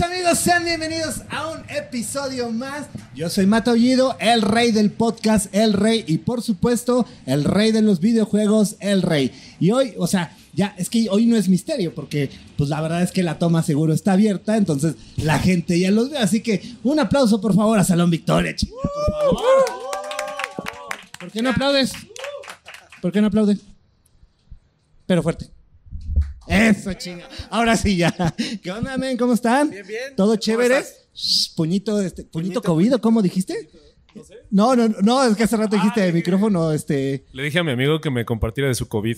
Amigos, sean bienvenidos a un episodio más. Yo soy Mato Ollido, el rey del podcast, el rey, y por supuesto, el rey de los videojuegos, el rey. Y hoy, o sea, ya, es que hoy no es misterio, porque pues la verdad es que la toma seguro está abierta, entonces la gente ya los ve. Así que un aplauso, por favor, a Salón Victoria, chica. ¿Por qué no aplaudes? ¿Por qué no aplaudes? Pero fuerte. Eso, chinga. Ahora sí, ya. ¿Qué onda, men? ¿Cómo están? Bien, bien. ¿Todo ¿Cómo chévere? Shh, puñito, este, puñito, Puñito, COVID, ¿o ¿cómo dijiste? No, no, no, es que hace rato dijiste de micrófono, este. Le dije a mi amigo que me compartiera de su COVID.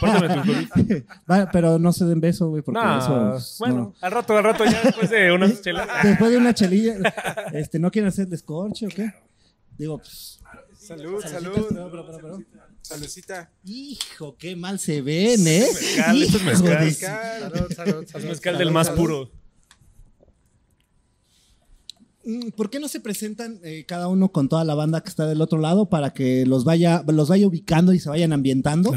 Compárteme tu COVID. Va, pero no se den beso, güey, porque No, eso. bueno, no. al rato, al rato, ya después de unas chelas. Después de una chelilla, este, ¿no quieren hacer descorche o qué? Digo, pues. Salud, salud. pero, pero, pero, pero. Saludcita. Hijo, qué mal se ven, ¿eh? mezcal, esto es mezcal. de- Salud, salud, Es salud. mezcal del más puro. Mm, ¿Por qué no se presentan eh, cada uno con toda la banda que está del otro lado para que los vaya, los vaya ubicando y se vayan ambientando?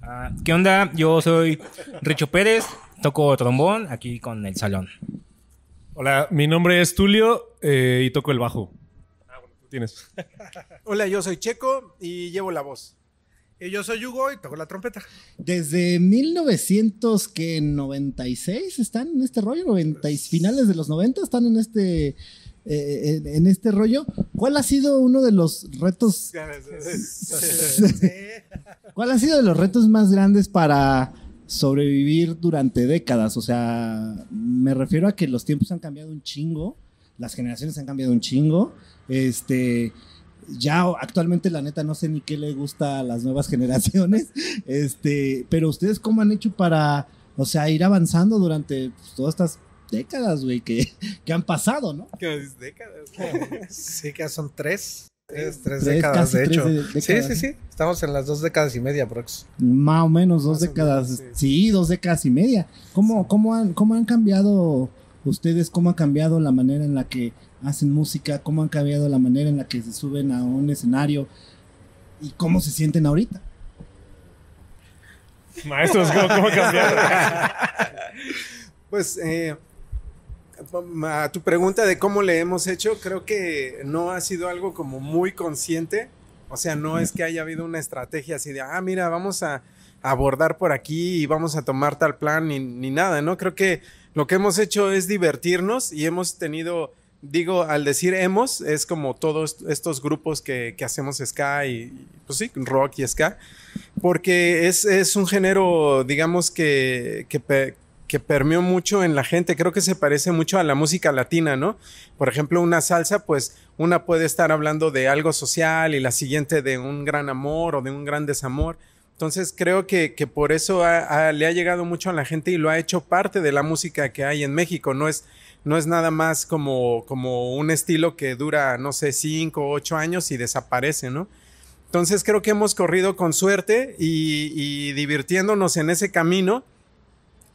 Ah, ¿Qué onda? Yo soy Richo Pérez, toco trombón aquí con el salón. Hola, mi nombre es Tulio eh, y toco el bajo. Tienes. Hola, yo soy Checo y llevo la voz. Y yo soy Hugo y toco la trompeta. Desde 1996 están en este rollo, 90 y finales de los 90 están en este eh, en, en este rollo. ¿Cuál ha sido uno de los retos? ¿Cuál ha sido de los retos más grandes para sobrevivir durante décadas? O sea, me refiero a que los tiempos han cambiado un chingo, las generaciones han cambiado un chingo. Este, ya actualmente la neta no sé ni qué le gusta a las nuevas generaciones. Este, pero ustedes cómo han hecho para, o sea, ir avanzando durante pues, todas estas décadas, güey, que, que han pasado, ¿no? ¿Qué décadas? Sí, que son tres. Tres, tres Tres, décadas, casi de tres hecho. de- décadas, sí, sí, sí. Estamos en las dos décadas y media, Prox. Más o menos dos Más décadas. menos, sí. dos décadas y media. ¿Cómo, cómo, han, ¿Cómo han cambiado ustedes? ¿Cómo ha cambiado la manera en la que hacen música? ¿Cómo han cambiado la manera en la que se suben a un escenario? ¿Y cómo se sienten ahorita? Maestros, ¿cómo, cómo cambiaron? Pues, eh, a tu pregunta de cómo le hemos hecho, creo que no ha sido algo como muy consciente. O sea, no es que haya habido una estrategia así de, ah, mira, vamos a abordar por aquí y vamos a tomar tal plan, ni, ni nada, ¿no? Creo que lo que hemos hecho es divertirnos y hemos tenido, digo, al decir hemos, es como todos estos grupos que, que hacemos ska y, pues sí, rock y ska, porque es, es un género, digamos, que, que, pe- que permeó mucho en la gente. Creo que se parece mucho a la música latina, ¿no? Por ejemplo, una salsa, pues una puede estar hablando de algo social y la siguiente de un gran amor o de un gran desamor. Entonces creo que, que por eso le ha llegado mucho a la gente y lo ha hecho parte de la música que hay en México. No es, no es nada más como, como un estilo que dura, no sé, cinco o ocho años y desaparece, ¿no? Entonces creo que hemos corrido con suerte y, y divirtiéndonos en ese camino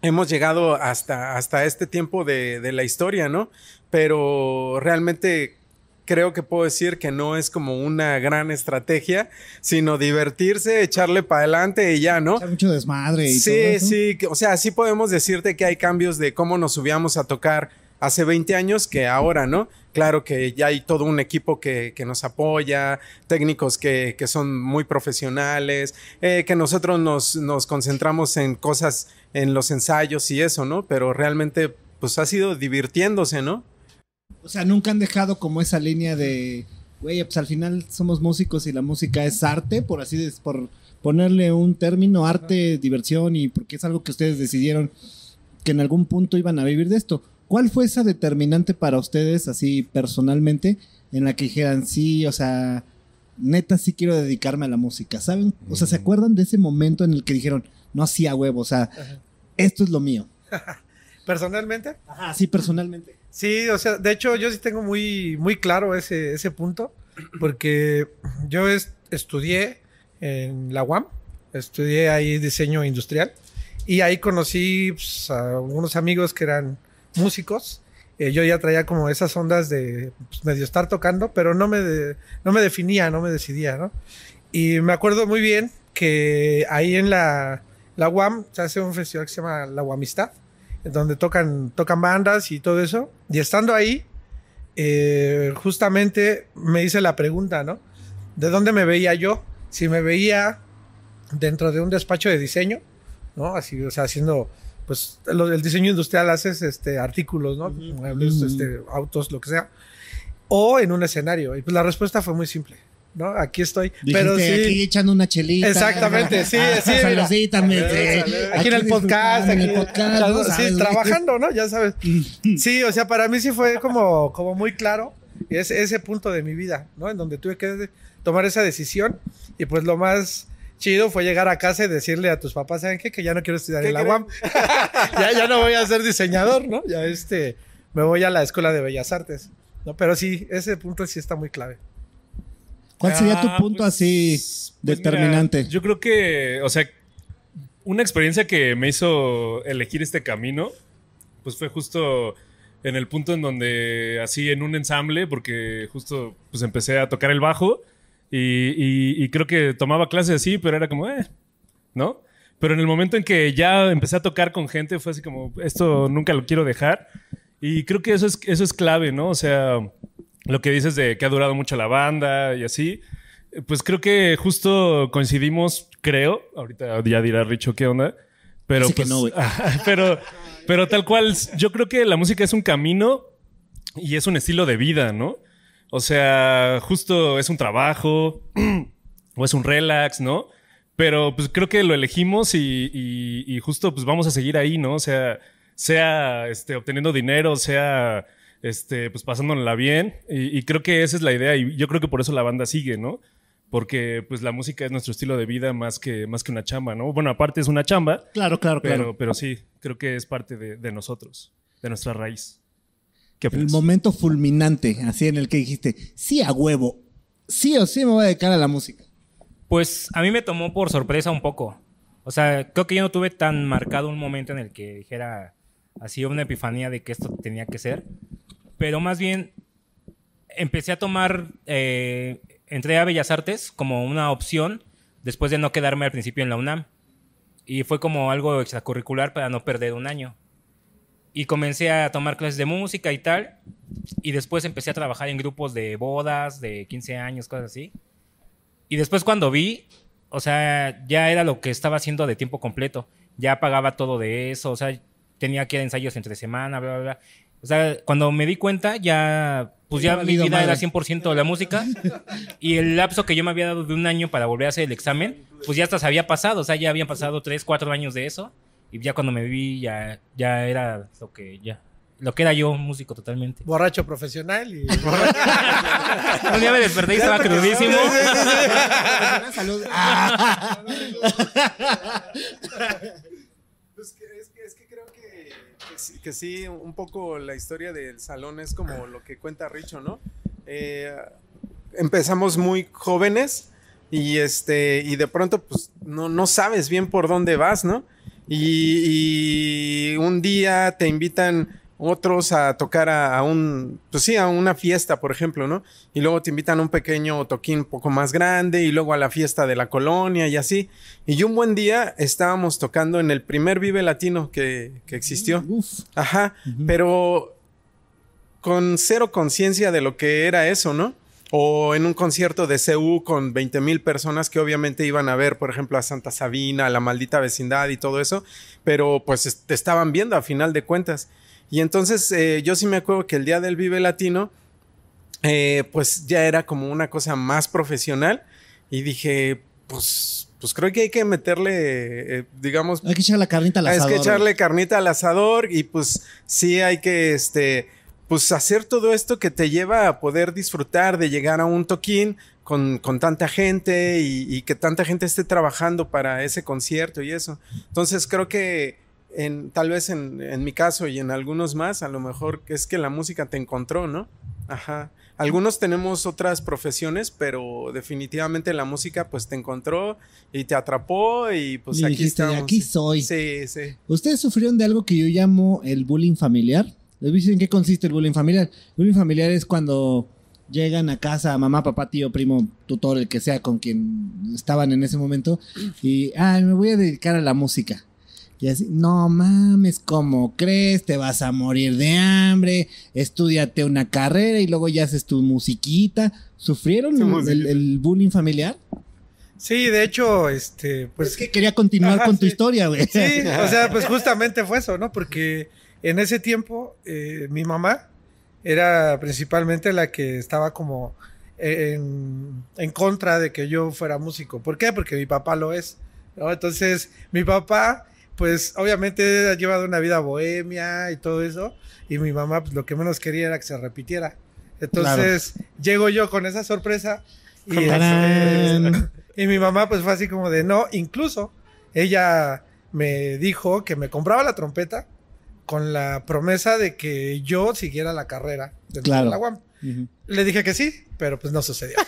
hemos llegado hasta, hasta este tiempo de, de la historia, ¿no? Pero realmente creo que puedo decir que no es como una gran estrategia, sino divertirse, echarle para adelante y ya, ¿no? Hay mucho desmadre y todo Sí, eso. sí, o sea, sí podemos decirte que hay cambios de cómo nos subíamos a tocar hace 20 años que ahora, ¿no? Claro que ya hay todo un equipo que, que nos apoya, técnicos que, que son muy profesionales, eh, que nosotros nos, nos concentramos en cosas, en los ensayos y eso, ¿no? Pero realmente, pues ha sido divirtiéndose, ¿no? O sea, nunca han dejado como esa línea de, güey, pues al final somos músicos y la música es arte, por así des- por ponerle un término, arte, diversión y porque es algo que ustedes decidieron que en algún punto iban a vivir de esto. ¿Cuál fue esa determinante para ustedes, así personalmente, en la que dijeran, sí, o sea, neta sí quiero dedicarme a la música? ¿Saben? O sea, ¿se acuerdan de ese momento en el que dijeron, no hacía huevo, o sea, esto es lo mío? Personalmente, Ajá, sí, personalmente. sí, o sea, de hecho, yo sí tengo muy, muy claro ese, ese punto, porque yo es- estudié en la UAM, estudié ahí diseño industrial, y ahí conocí pues, a algunos amigos que eran músicos. Eh, yo ya traía como esas ondas de pues, medio estar tocando, pero no me, de- no me definía, no me decidía, ¿no? Y me acuerdo muy bien que ahí en la, la UAM se hace un festival que se llama la UAMistad, donde tocan, tocan bandas y todo eso. Y estando ahí, eh, justamente me hice la pregunta, ¿no? ¿De dónde me veía yo? Si me veía dentro de un despacho de diseño, ¿no? Así, o sea, haciendo, pues, lo- el diseño industrial haces este, artículos, ¿no? Muebles, este, autos, lo que sea. O en un escenario. Y pues la respuesta fue muy simple, ¿no? Aquí estoy. Dijiste, pero sí. aquí echando una chelita. Exactamente, sí, Ah, sí, mira. saludcita, me- Aquí en el podcast, en el aquí- podcast, ¿no? sí, trabajando, ¿no? Ya sabes. Sí, o sea, para mí sí fue como, como muy claro ese, ese punto de mi vida, ¿no? En donde tuve que tomar esa decisión y pues lo más chido fue llegar a casa y decirle a tus papás, ¿saben qué? Que ya no quiero estudiar ¿Qué en la creen? UAM. ya, ya no voy a ser diseñador, ¿no? Ya este, me voy a la Escuela de Bellas Artes, ¿no? Pero sí, ese punto sí está muy clave. ¿Cuál sería tu Ah, punto pues, así pues mira, determinante? yo creo que, o sea, una experiencia que me hizo elegir este camino, pues fue justo en el punto en donde, así en un ensamble, porque justo pues empecé a tocar el bajo y, y- y creo que tomaba clases así, pero era como, eh, ¿no? Pero en el momento en que ya empecé a tocar con gente, fue así como, esto nunca lo quiero dejar. Y creo que eso es, eso es clave, ¿no? O sea, lo que dices de que ha durado mucho la banda y así, pues creo que justo coincidimos, creo, ahorita ya dirá Richo qué onda, pero Dice que pues, no, pero, pero tal cual, yo creo que la música es un camino y es un estilo de vida, ¿no? O sea, justo es un trabajo o es un relax, ¿no? Pero pues creo que lo elegimos y, y- y justo pues vamos a seguir ahí, ¿no? O sea, sea este, obteniendo dinero, sea este, pues pasándola bien. Y, y creo que esa es la idea y yo creo que por eso la banda sigue, ¿no? Porque pues la música es nuestro estilo de vida más que, más que una chamba, ¿no? Bueno, aparte es una chamba, Claro, claro, pero, claro. pero sí, creo que es parte de, de nosotros, de nuestra raíz. ¿Qué El momento fulminante, así en el que dijiste, sí a huevo, sí o sí me voy a dedicar a la música. Pues a mí me tomó por sorpresa un poco. O sea, creo que yo no tuve tan marcado un momento en el que dijera así una epifanía de que esto tenía que ser. Pero más bien empecé a tomar, eh, entré a Bellas Artes como una opción después de no quedarme al principio en la UNAM. Y fue como algo extracurricular para no perder un año. Y comencé a tomar clases de música y tal. Y después empecé a trabajar en grupos de bodas, de 15 años, cosas así. Y después cuando vi, o sea, ya era lo que estaba haciendo de tiempo completo. Ya pagaba todo de eso, o sea, tenía que ir a ensayos entre semana, bla, bla, bla. O sea, cuando me di cuenta, ya, pues ya Ya mi vida era madre. 100% la música. y el lapso que yo me había dado de un año para volver a hacer el examen, pues ya hasta se había pasado, o sea, ya habían pasado 3, 4 años de eso. Y ya cuando me vi, ya, ya era lo que, ya, lo que era yo, músico totalmente. Borracho profesional y... Un día me desperté y estaba crudísimo. Salud. Ah. Pues que- es, que, es que creo que, que sí, que sí, un poco la historia del salón es como lo que cuenta Richo, ¿no? Eh, empezamos muy jóvenes y este y de pronto pues no, no sabes bien por dónde vas, ¿no? Y, y un día te invitan otros a tocar a, a un, pues sí, a una fiesta, por ejemplo, ¿no? Y luego te invitan a un pequeño toquín un poco más grande y luego a la fiesta de la colonia y así. Y un buen día estábamos tocando en el primer Vive Latino que, que existió. Uf. Ajá, pero con cero conciencia de lo que era eso, ¿no? O en un concierto de CU con 20 mil personas que obviamente iban a ver, por ejemplo, a Santa Sabina, a la maldita vecindad y todo eso, pero pues es- te estaban viendo a final de cuentas. Y entonces eh, yo sí me acuerdo que el día del Vive Latino, eh, pues ya era como una cosa más profesional y dije, pues, pues creo que hay que meterle, eh, digamos, Hay que echar la carnita al asador. que echarle carnita al asador y pues sí hay que este pues hacer todo esto que te lleva a poder disfrutar de llegar a un toquín con, con tanta gente y, y que tanta gente esté trabajando para ese concierto y eso. Entonces creo que en, tal vez en, en mi caso y en algunos más, a lo mejor es que la música te encontró, ¿no? Ajá. Algunos tenemos otras profesiones, pero definitivamente la música pues te encontró y te atrapó y pues Y aquí dijiste, estamos. "Aquí soy". Sí, sí. ¿Ustedes sufrieron de algo que yo llamo el bullying familiar? ¿Les dicen en qué consiste el bullying familiar? El bullying familiar es cuando llegan a casa mamá, papá, tío, primo, tutor, el que sea con quien estaban en ese momento y, ah, me voy a dedicar a la música. Y así, no mames, ¿cómo crees? Te vas a morir de hambre, estudiate una carrera y luego ya haces tu musiquita. ¿Sufrieron el- musiquita. el, el bullying familiar? Sí, de hecho, este, pues es que quería continuar Ajá, con tu historia, güey. Sí, o sea, pues justamente fue eso, ¿no? Porque en ese tiempo eh, mi mamá era principalmente la que estaba como en, en contra de que yo fuera músico. ¿Por qué? Porque mi papá lo es. ¿no? Entonces, mi papá, pues obviamente ha llevado una vida bohemia y todo eso. Y mi mamá, pues lo que menos quería era que se repitiera. Entonces, llego yo con esa sorpresa y, y mi mamá pues fue así como de no, incluso ella me dijo que me compraba la trompeta con la promesa de que yo siguiera la carrera dentro Claro. de la UAM. Le dije que sí, pero pues no sucedió.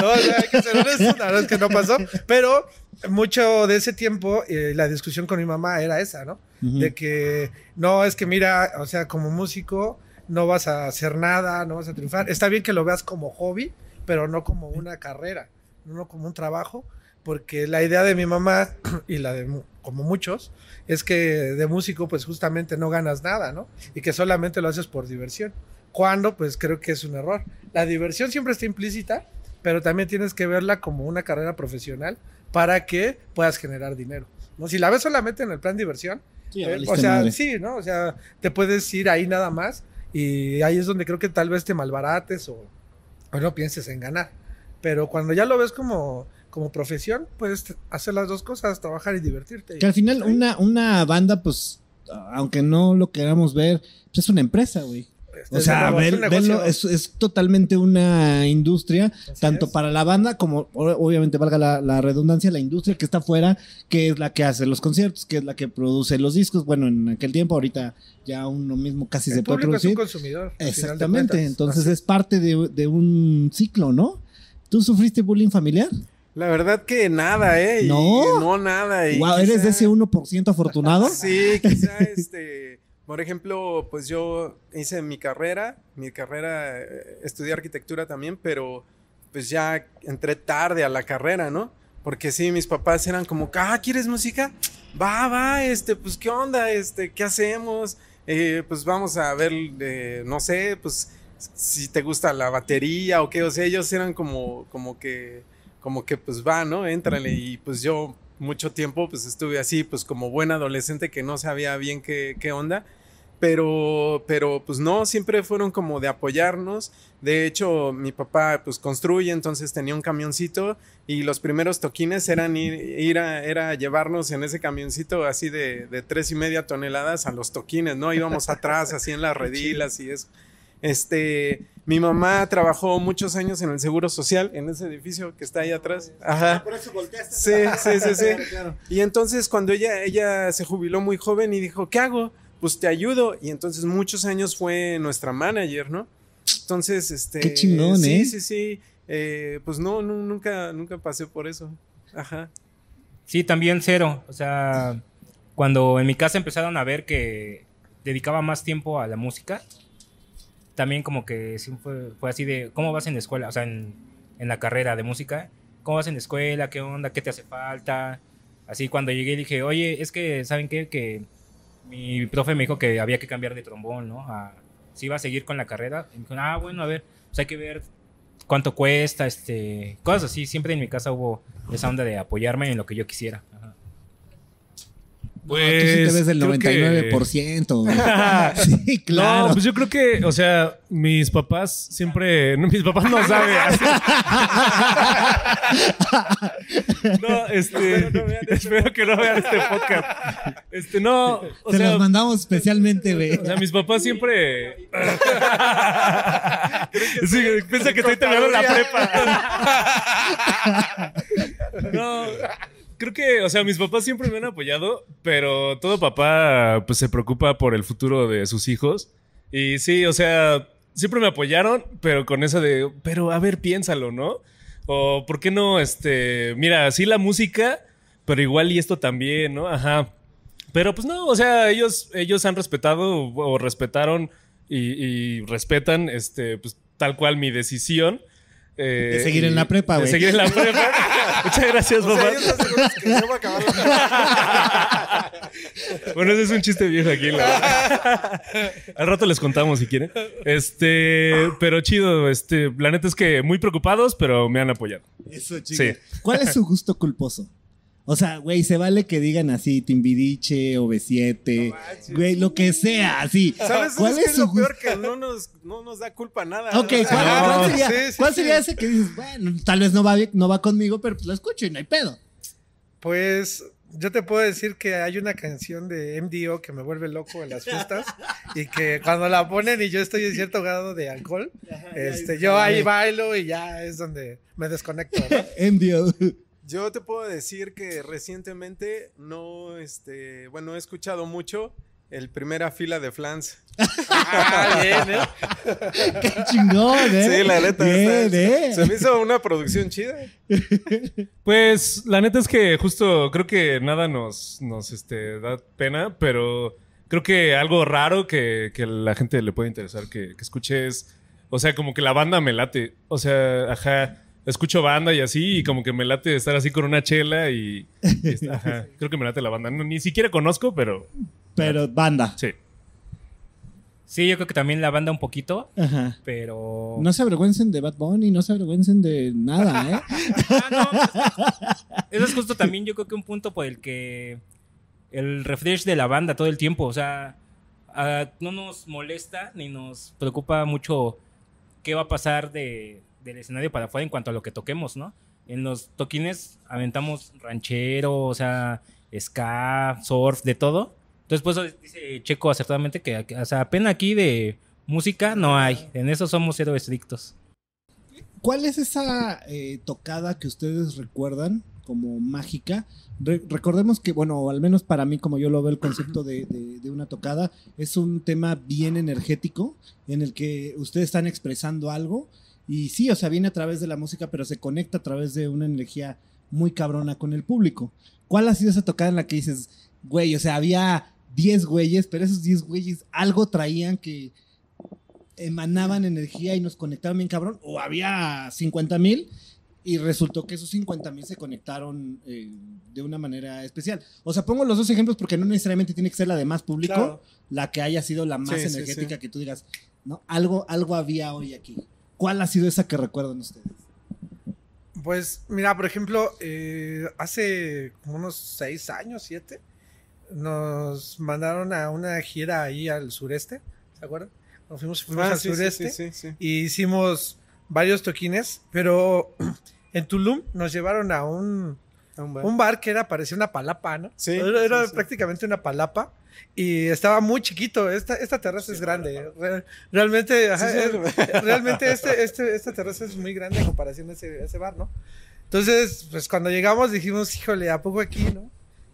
no, o sea, hay que ser honesto, la verdad es que no pasó. Pero mucho de ese tiempo, eh, la discusión con mi mamá era esa, ¿no? De que no, es que mira, o sea, como músico no vas a hacer nada, no vas a triunfar. Está bien que lo veas como hobby, pero no como una carrera, no como un trabajo, porque la idea de mi mamá y la de como muchos es que de músico pues justamente no ganas nada, ¿no? Y que solamente lo haces por diversión. Cuando pues creo que es un error. La diversión siempre está implícita, pero también tienes que verla como una carrera profesional para que puedas generar dinero. ¿no? Si la ves solamente en el plan diversión, Sí, eh, o sea, madre. sí, ¿no? O sea, te puedes ir ahí nada más y ahí es donde creo que tal vez te malbarates o, o no pienses en ganar. Pero cuando ya lo ves como, como profesión, puedes hacer las dos cosas, trabajar y divertirte. Que al final una, una banda, pues, aunque no lo queramos ver, pues es una empresa, güey. O Desde sea, es velo, es, es totalmente una industria, Así tanto es. para la banda como, o- obviamente, valga la, la redundancia, la industria que está afuera, que es la que hace los conciertos, que es la que produce los discos. Bueno, en aquel tiempo, ahorita ya uno mismo casi se puede público es un producir. consumidor. Exactamente, entonces Así es parte de, de un ciclo, ¿no? ¿Tú sufriste bullying familiar? La verdad que nada, ¿eh? Y- ¿No? no, nada. y Wow, ¿eres de ese 1% afortunado? Sí, quizá este, por ejemplo, pues yo hice mi carrera, mi carrera, eh, estudié arquitectura también, pero pues ya entré tarde a la carrera, ¿no? Porque sí, mis papás eran como, ah, ¿quieres música? Va, va, este, pues, ¿qué onda? Este, ¿qué hacemos? Eh, pues vamos a ver, eh, no sé, pues, si te gusta la batería o qué, o sea, ellos eran como, como que, como que, pues, va, ¿no? Éntrale, y pues yo mucho tiempo, pues, estuve así, pues, como buen adolescente que no sabía bien qué, qué onda, pero, pero, pues, no, siempre fueron como de apoyarnos, de hecho, mi papá, pues, construye, entonces tenía un camioncito, y los primeros toquines eran ir, ir a, era llevarnos en ese camioncito así de, de tres y media toneladas a los toquines, ¿no? Íbamos atrás, así en las redilas y eso. Este, mi mamá trabajó muchos años en el Seguro Social, en ese edificio que está ahí atrás. Ajá. Por eso volteaste. Sí, sí, sí, sí. Claro. Y entonces cuando ella, ella se jubiló muy joven y dijo, ¿qué hago? Pues te ayudo. Y entonces muchos años fue nuestra manager, ¿no? Entonces, este... Qué chingón, sí, ¿eh? Sí, sí, Eh, pues no, no, nunca, nunca pasé por eso. Ajá. Sí, también cero. O sea, cuando en mi casa empezaron a ver que dedicaba más tiempo a la música, también como que sí fue, fue así de, ¿cómo vas en la escuela? O sea, en, en la carrera de música, ¿cómo vas en la escuela? ¿Qué onda? ¿Qué te hace falta? Así cuando llegué dije, oye, es que, ¿saben qué? Que mi profe me dijo que había que cambiar de trombón, ¿no? A, si iba a seguir con la carrera. Y me dijo, ah, bueno, a ver, pues hay que ver cuánto cuesta, este, cosas así. Siempre en mi casa hubo esa onda de apoyarme en lo que yo quisiera. Pues, tú sí te ves del creo que- 99%. sí, claro. No, pues yo creo que, o sea, mis papás siempre. No, mis papás no saben. no, este. espero que no vean este podcast. Este, no, o sea. los mandamos especialmente, güey. O sea, mis papás siempre. sí, piensa que estoy terminando la prepa. no, creo que, o sea, mis papás siempre me han apoyado, pero todo papá, pues se preocupa por el futuro de sus hijos. Y sí, o sea, siempre me apoyaron, pero con eso de, pero a ver, piénsalo, ¿no? O, ¿por qué no, este, mira, sí la música, pero igual y esto también, ¿no? Ajá. Pero pues no, o sea, ellos, ellos han respetado o, respetaron y, y respetan este, pues, tal cual mi decisión. Eh, De seguir en la prepa, de güey. seguir en la prepa. Muchas gracias, O sea, papá. ellos están seguros que yo voy a acabar la Bueno, ese es un chiste viejo aquí. la- Al rato les contamos si quieren. Este, pero chido, este, la neta es que muy preocupados, pero me han apoyado. Eso, chico. Sí. ¿Cuál es su gusto culposo? O sea, güey, se vale que digan así, Timbidiche, OV7, güey, lo que sea, así. ¿Sabes ¿Cuál ¿Sabes qué es es su lo peor? Que no nos, no nos da culpa nada. Ok, O ¿cuál, No. cuál sería, Sí, sí, cuál sí. sería ese que dices, bueno, tal vez no va, no va conmigo, pero pues lo escucho y no hay pedo? Pues yo te puedo decir que hay una canción de MDO que me vuelve loco en las fiestas y que cuando la ponen y yo estoy en cierto grado de alcohol, este, yo ahí bailo y ya es donde me desconecto. ¿no? MDO. Yo te puedo decir que recientemente no, este, bueno, he escuchado mucho el primera fila de Flans. Ah, bien, ¿eh? Qué chingón, ¿eh? Sí, la neta. Bien, está- ¿eh? Se me hizo una producción chida. Pues la neta es que justo creo que nada nos, nos este, da pena, pero creo que algo raro que, que a la gente le puede interesar que, que escuche es, o sea, como que la banda me late. O sea, ajá, escucho banda y así, y como que me late estar así con una chela y, y está- ajá, creo que me late la banda. No, ni siquiera conozco, pero Pero banda. sí. Sí, yo creo que también la banda un poquito, Ajá. pero... No se avergüencen de Bad Bunny, no se avergüencen de nada, ¿eh? Ah, no. Eso es justo también yo creo que un punto por el que el refresh de la banda todo el tiempo, o sea, ah, no nos molesta ni nos preocupa mucho qué va a pasar de, del escenario para afuera en cuanto a lo que toquemos, ¿no? En los toquines aventamos ranchero, o sea, ska, surf, de todo. Entonces, por dice Checo acertadamente que, o sea, pena aquí de música no hay. En eso somos cero estrictos. ¿Cuál es esa eh, tocada que ustedes recuerdan como mágica? Re- recordemos que, bueno, al menos para mí, como yo lo veo, el concepto de- de una tocada es un tema bien energético en el que ustedes están expresando algo y sí, o sea, viene a través de la música, pero se conecta a través de una energía muy cabrona con el público. ¿Cuál ha sido esa tocada en la que dices, güey, o sea, había 10 güeyes, pero esos 10 güeyes algo traían que emanaban energía y nos conectaban bien cabrón, o había 50 mil y resultó que esos 50 mil se conectaron eh, de una manera especial. O sea, pongo los dos ejemplos porque no necesariamente tiene que ser la de más público, Claro. la que haya sido la más Sí, sí, energética sí. que tú digas, no, algo, algo había hoy aquí. ¿Cuál ha sido esa que recuerdan ustedes? Pues mira, por ejemplo, eh, hace como unos seis años, siete, nos mandaron a una gira ahí al sureste, ¿se acuerdan? Nos fuimos, fuimos Ah, al sí, sureste sí, sí, sí. y hicimos varios toquines, pero en Tulum nos llevaron a un, A un bar. un bar que era, parecía una palapa, ¿no? Sí, Era, prácticamente una palapa y estaba muy chiquito. Esta, esta terraza es grande. Re- realmente, ajá, realmente este, este, esta terraza es muy grande en comparación a ese, a ese bar, ¿no? Entonces, pues cuando llegamos dijimos, híjole, ¿a poco aquí, no?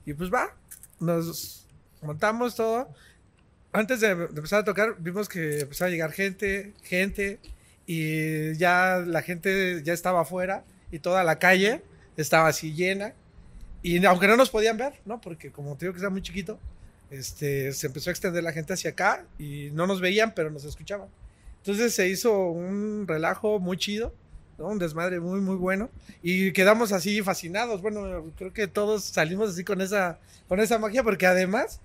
Y pues va, nos montamos todo. Antes de, de empezar a tocar, vimos que empezaba a llegar gente, gente, y ya la gente ya estaba afuera y toda la calle estaba así llena. Y aunque no nos podían ver, ¿no? Porque como te digo que era muy chiquito, este, se empezó a extender la gente hacia acá y no nos veían, pero nos escuchaban. Entonces se hizo un relajo muy chido, ¿no? Un desmadre muy, muy bueno. Y quedamos así fascinados. Bueno, creo que todos salimos así con esa, con esa magia, porque además,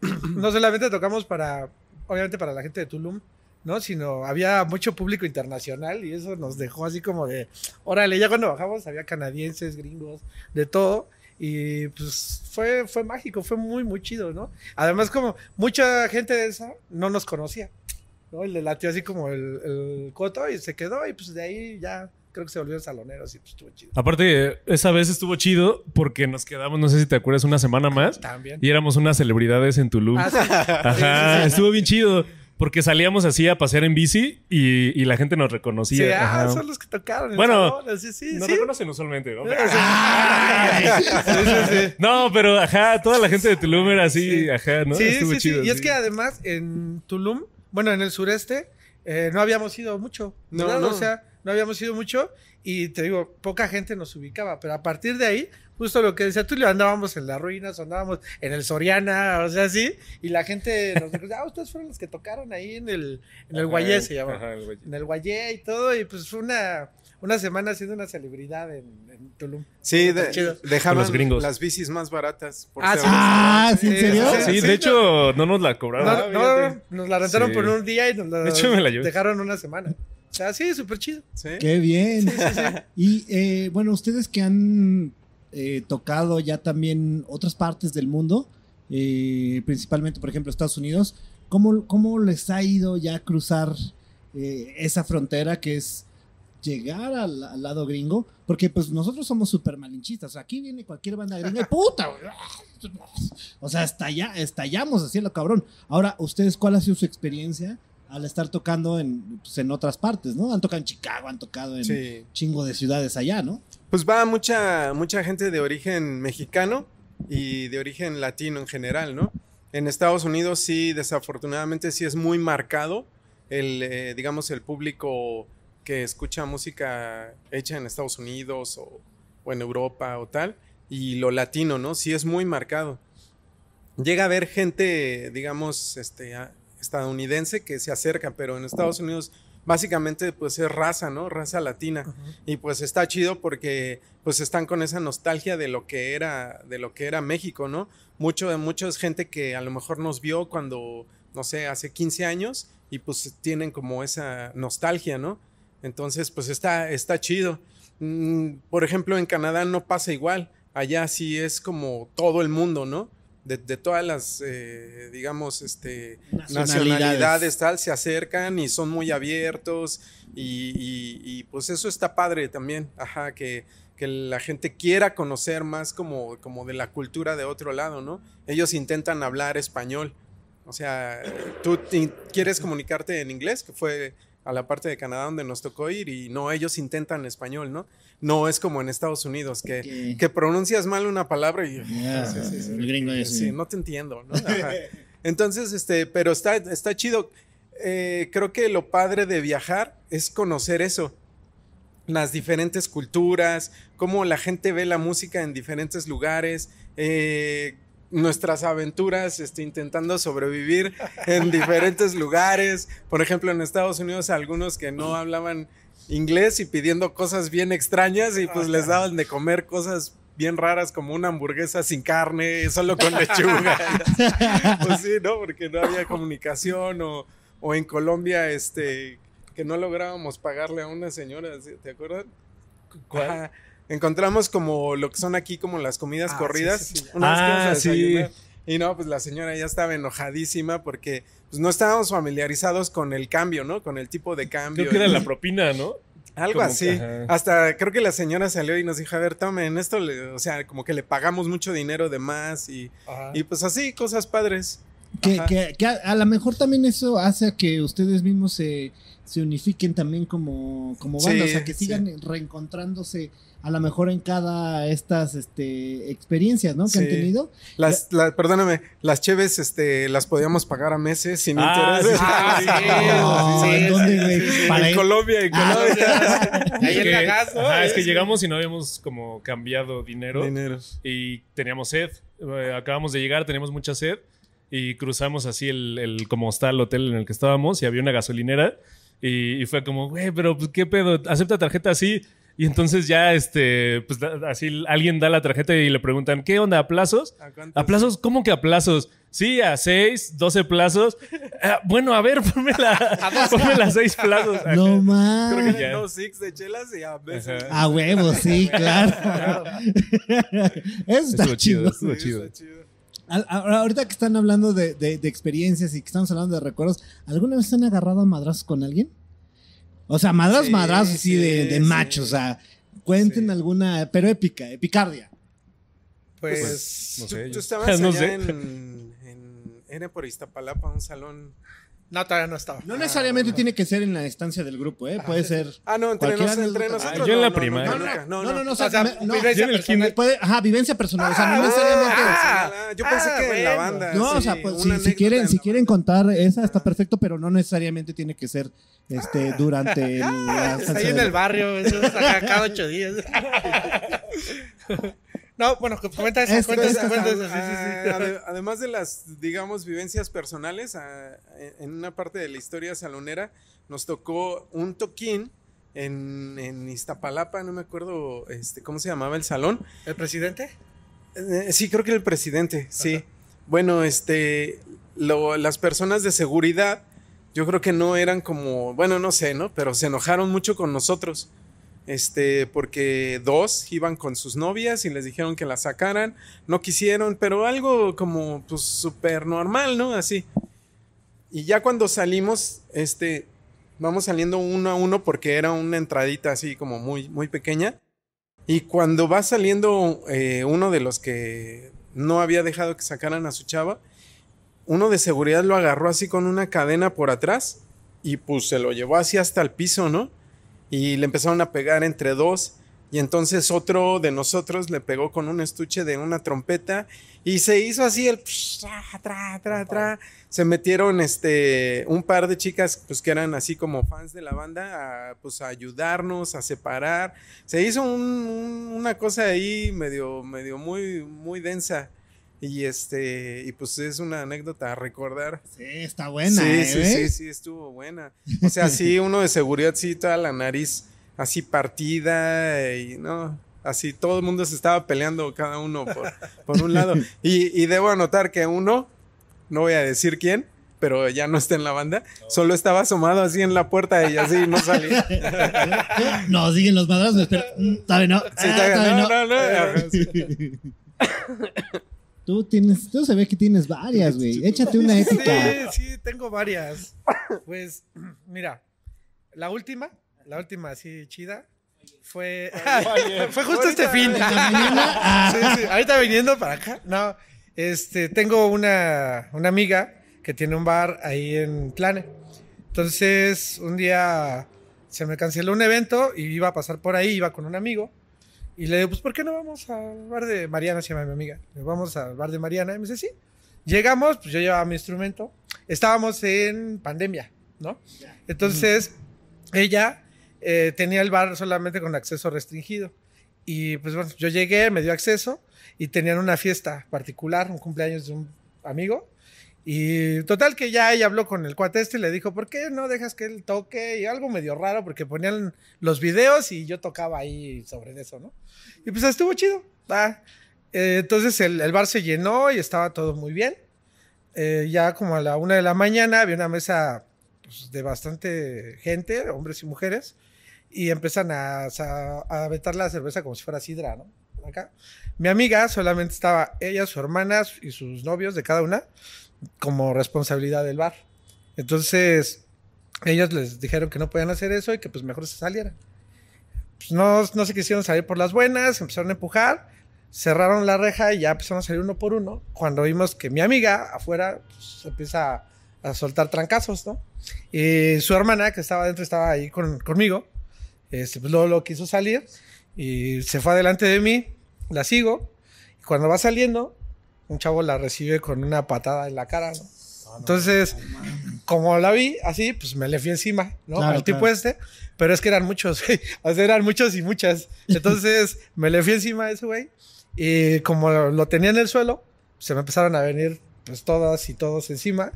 no solamente tocamos para, obviamente para la gente de Tulum, ¿no? Sino había mucho público internacional y eso nos dejó así como de, órale, ya cuando bajamos había canadienses, gringos, de todo. Y pues fue, fue mágico, fue muy, muy chido, ¿no? Además, como mucha gente de esa no nos conocía, ¿no? Y le latió así como el, el coto y se quedó y pues de ahí ya creo que se volvieron saloneros y pues estuvo chido. Aparte, esa vez estuvo chido porque nos quedamos, no sé si te acuerdas, una semana más También. y éramos unas celebridades en Tulum. Ah, sí. Ajá, estuvo bien chido. Porque salíamos así a pasear en bici y, y la gente nos reconocía. Sí, ah, Ajá. son los que tocaron. en Bueno, sí, sí, Nos sí. reconocen usualmente, ¿no? Sí, sí, sí. No, pero ajá, toda la gente de Tulum era así, Sí. ajá, ¿no? Sí, Estuvo sí, sí. Y es que además en Tulum, bueno, en el sureste, eh, no habíamos ido mucho. No, no. O sea, no habíamos ido mucho y te digo, poca gente nos ubicaba. Pero a partir de ahí, justo lo que decía Tulio, andábamos en las ruinas, andábamos en el Soriana, o sea, sí. Y la gente nos dijo, ah, ustedes fueron los que tocaron ahí en el, en el Ajá, Guayé, se llama. Ajá, el Guayé. En el Guayé y todo. Y pues fue una, una semana siendo una celebridad en, en Tulum. Sí, de- chido. dejaban los gringos. las bicis más baratas. Por Ah, sí. Ah, ¿sí, en serio? Sí, de hecho, no nos la cobraron. No, Ah, no, nos la rentaron Sí. por un día y nos la De hecho, me la dejaron una semana. O sea, sí, súper chido. Sí. Qué bien. Y eh, bueno, ustedes que han eh, tocado ya también otras partes del mundo, eh, principalmente, por ejemplo, Estados Unidos, ¿cómo, cómo les ha ido ya cruzar eh, esa frontera que es llegar al, al lado gringo? Porque pues nosotros somos súper malinchistas. O sea, aquí viene cualquier banda gringa y puta. O sea, estalla, estallamos así lo cabrón. Ahora, ¿ustedes cuál ha sido su experiencia al estar tocando en, pues, en otras partes, ¿no? Han tocado en Chicago, han tocado en Sí. chingo de ciudades allá, ¿no? Pues va mucha, mucha gente de origen mexicano y de origen latino en general, ¿no? En Estados Unidos sí, desafortunadamente sí es muy marcado el, eh, digamos, el público que escucha música hecha en Estados Unidos o, en Europa o tal, y lo latino, ¿no? Sí es muy marcado. Llega a haber gente, digamos, este, estadounidense que se acerca, pero en Estados Unidos básicamente pues es raza, ¿no? Raza latina. Y pues está chido porque pues están con esa nostalgia de lo que era, de lo que era México, ¿no? Mucho de mucha gente que a lo mejor nos vio cuando, no sé, hace 15 años y pues tienen como esa nostalgia, ¿no? Entonces, pues está, está chido. Mm, por ejemplo, en Canadá no pasa igual. Allá sí es como todo el mundo, ¿no? De, de todas las, eh, digamos, este, Nacionalidades. nacionalidades, tal, se acercan y son muy abiertos y, y- y, pues eso está padre también, ajá, que, que la gente quiera conocer más como, como de la cultura de otro lado, ¿no? Ellos intentan hablar español, o sea, tú quieres comunicarte en inglés, que fue a la parte de Canadá donde nos tocó ir y no, ellos intentan español, ¿no? No es como en Estados Unidos, que, Que- que pronuncias mal una palabra y... Sí, sí, sí. el gringo es- Sí, no te entiendo, ¿no? Ajá. Entonces, este, pero está, está chido. Eh, creo que lo padre de viajar es conocer eso. Las diferentes culturas, cómo la gente ve la música en diferentes lugares, eh, nuestras aventuras este, intentando sobrevivir en diferentes lugares. Por ejemplo, en Estados Unidos, algunos que no hablaban inglés y pidiendo cosas bien extrañas y pues les daban de comer cosas bien raras como una hamburguesa sin carne, solo con lechuga. pues sí, ¿no? Porque no había comunicación o, o en Colombia, este, que no lográbamos pagarle a una señora. ¿te acuerdas? Ajá. Encontramos como lo que son aquí como las comidas Ah, corridas. sí, sí. Una Ah, sí. Y no, pues la señora ya estaba enojadísima porque pues, no estábamos familiarizados con el cambio, ¿no? Con el tipo de cambio. Creo que era la propina, ¿no? algo Como así. ajá. Hasta creo que la señora salió y nos dijo, a ver, tomen esto, le- o sea, como que le pagamos mucho dinero de más y, pues así, cosas padres. Que, que- que a, a lo mejor también eso hace a que ustedes mismos se, se unifiquen también como, como banda, Sí, o sea, que sí. sigan reencontrándose a lo mejor en cada estas este, experiencias, ¿no? Que han Sí. tenido. Las, la- perdóname, las cheves este, las podíamos pagar a meses sin Ah, intereses. sí, Ah, No, sí, ¿en sí, dónde, sí, güey? sí, sí. Para en ir- Colombia, en Ah, Colombia. Ahí Es en que- la gas, ¿no? ajá, es que Sí. llegamos y no habíamos como cambiado dinero. Dinero. y teníamos sed. Eh, acabamos de llegar, teníamos mucha sed y cruzamos así el, el- como está el hotel en el que estábamos y había una gasolinera y, y fue como, güey, pero pues, qué pedo, acepta tarjeta así. Y entonces ya, este, pues así alguien da la tarjeta y le preguntan, ¿qué onda? ¿A plazos? ¿A plazos? ¿Cómo que a plazos? Sí, a seis, doce plazos. Ah, bueno, a ver, ponme la, ponme las seis plazos. Ajá. No Creo más. que Ya. eran dos six de chelas y a veces. Ajá. A huevo, sí, claro. Eso está Estuvo chido, chido. estuvo Sí, chido. está chido. Al- a- Ahorita que están hablando de, de- de experiencias y que estamos hablando de recuerdos, ¿alguna vez se han agarrado a madrazos con alguien? O sea, madrazos, Sí, madrazos así de, de sí. o sea, cuenten Sí. alguna, pero épica, epicardia. Pues, Pues, no tú, sé, tú yo- estabas no allá sé. en, en- Era por Iztapalapa, un salón. No, todavía no estaba. No necesariamente tiene que ser en la estancia del grupo, ¿eh? Puede ser. Ah, no, entre, nos- entre nosotros. Ah, yo en la no, primaria. No, No, no, no, no, no, o O sea, sea, me- no, vivencia personal. puede, ajá, vivencia personal, o sea, no Ah, necesariamente. ah, yo pensé ah, que en la bueno. banda. No, o sea, pues, si, quieren, en si quieren contar esa está perfecto, pero no necesariamente tiene que ser este durante la Está estancia ahí en el barrio, eso es acá cada ocho días. No, bueno, comenta eso, Es- cuenta es- eso, cuenta eso, sí, sí, sí. ade- Además de las, digamos, vivencias personales, en una parte de la historia salonera nos tocó un toquín en, en Iztapalapa, no me acuerdo este, cómo se llamaba el salón. ¿El presidente? Eh, sí, creo que el presidente, sí. Bueno, este, lo- las personas de seguridad, yo creo que no eran como, bueno, no sé, ¿no? Pero se enojaron mucho con nosotros. Este, porque dos iban con sus novias y les dijeron que las sacaran, no quisieron, pero algo como, pues, súper normal, ¿no? Así. Y ya cuando salimos, este, vamos saliendo uno a uno porque era una entradita así como muy, muy pequeña. Y cuando va saliendo eh, uno de los que no había dejado que sacaran a su chava, uno de seguridad lo agarró así con una cadena por atrás y pues se lo llevó así hasta el piso, ¿no? Y le empezaron a pegar entre dos. Y entonces otro de nosotros le pegó con un estuche de una trompeta y se hizo así el psh, tra, tra, tra, tra. Se metieron este un par de chicas pues que eran así como fans de la banda a, pues a ayudarnos a separar. Se hizo un- un- una cosa ahí medio medio muy muy densa y este y pues es una anécdota a recordar. Sí, está buena, sí, ¿eh? sí, sí, sí, estuvo buena. O sea, sí, uno de seguridad, sí, toda la nariz así partida y no, así todo el mundo se estaba peleando cada uno por, por un lado. Y, y debo anotar que uno, no voy a decir quién, pero ya no está en la banda, solo estaba asomado así en la puerta y así no salía. No, siguen los madrazos, pero mm, todavía no. Sí, Ah, todavía- no, no, no, sí. Tú tienes, tú se ve que tienes varias, güey. Échate una épica. Sí, sí, tengo varias. Pues, mira, la última, la última así chida, fue, fue justo este fin. Sí, sí, ahorita viniendo para acá. No, este, tengo una, una amiga que tiene un bar ahí en Tlane. Entonces, un día se me canceló un evento y iba a pasar por ahí, iba con un amigo. Y le digo, pues, ¿por qué no vamos al bar de Mariana? Se llama mi amiga. Le digo, Vamos al bar de Mariana. Y me dice, sí. Llegamos, pues yo llevaba mi instrumento. Estábamos en pandemia, ¿no? Entonces, ella eh, tenía el bar solamente con acceso restringido. Y pues bueno, yo llegué, me dio acceso y tenían una fiesta particular, un cumpleaños de un amigo. Y total que ya ella habló con el cuate este y le dijo, ¿por qué no dejas que él toque? Y algo medio raro porque ponían los videos y yo tocaba ahí sobre eso, ¿no? Y pues estuvo chido. va. Eh, entonces el, el bar se llenó y estaba todo muy bien. Eh, ya como a la una de la mañana había una mesa pues, de bastante gente, hombres y mujeres, y empiezan a, a, a aventar la cerveza como si fuera sidra, ¿no? Acá. Mi amiga solamente estaba ella, su hermana y sus novios de cada una como responsabilidad del bar. Entonces, ellos les dijeron que no podían hacer eso y que pues mejor se salieran. Pues no, no se quisieron salir por las buenas, empezaron a empujar, cerraron la reja y ya empezaron a salir uno por uno. Cuando vimos que mi amiga afuera pues, empieza a, soltar trancazos, ¿no? Y su hermana, que estaba adentro, estaba ahí con, conmigo. Este, pues luego lo quiso salir y se fue adelante de mí. La sigo. Y cuando va saliendo, un chavo la recibe con una patada en la cara, ¿no? Entonces, como la vi así, pues me le fui encima, ¿no? Claro, Al tipo claro. este. Pero es que eran muchos, güey. O sea, eran muchos y muchas. Entonces, me le fui encima a ese güey. Y como lo, tenía en el suelo, se me empezaron a venir, pues todas y todos encima.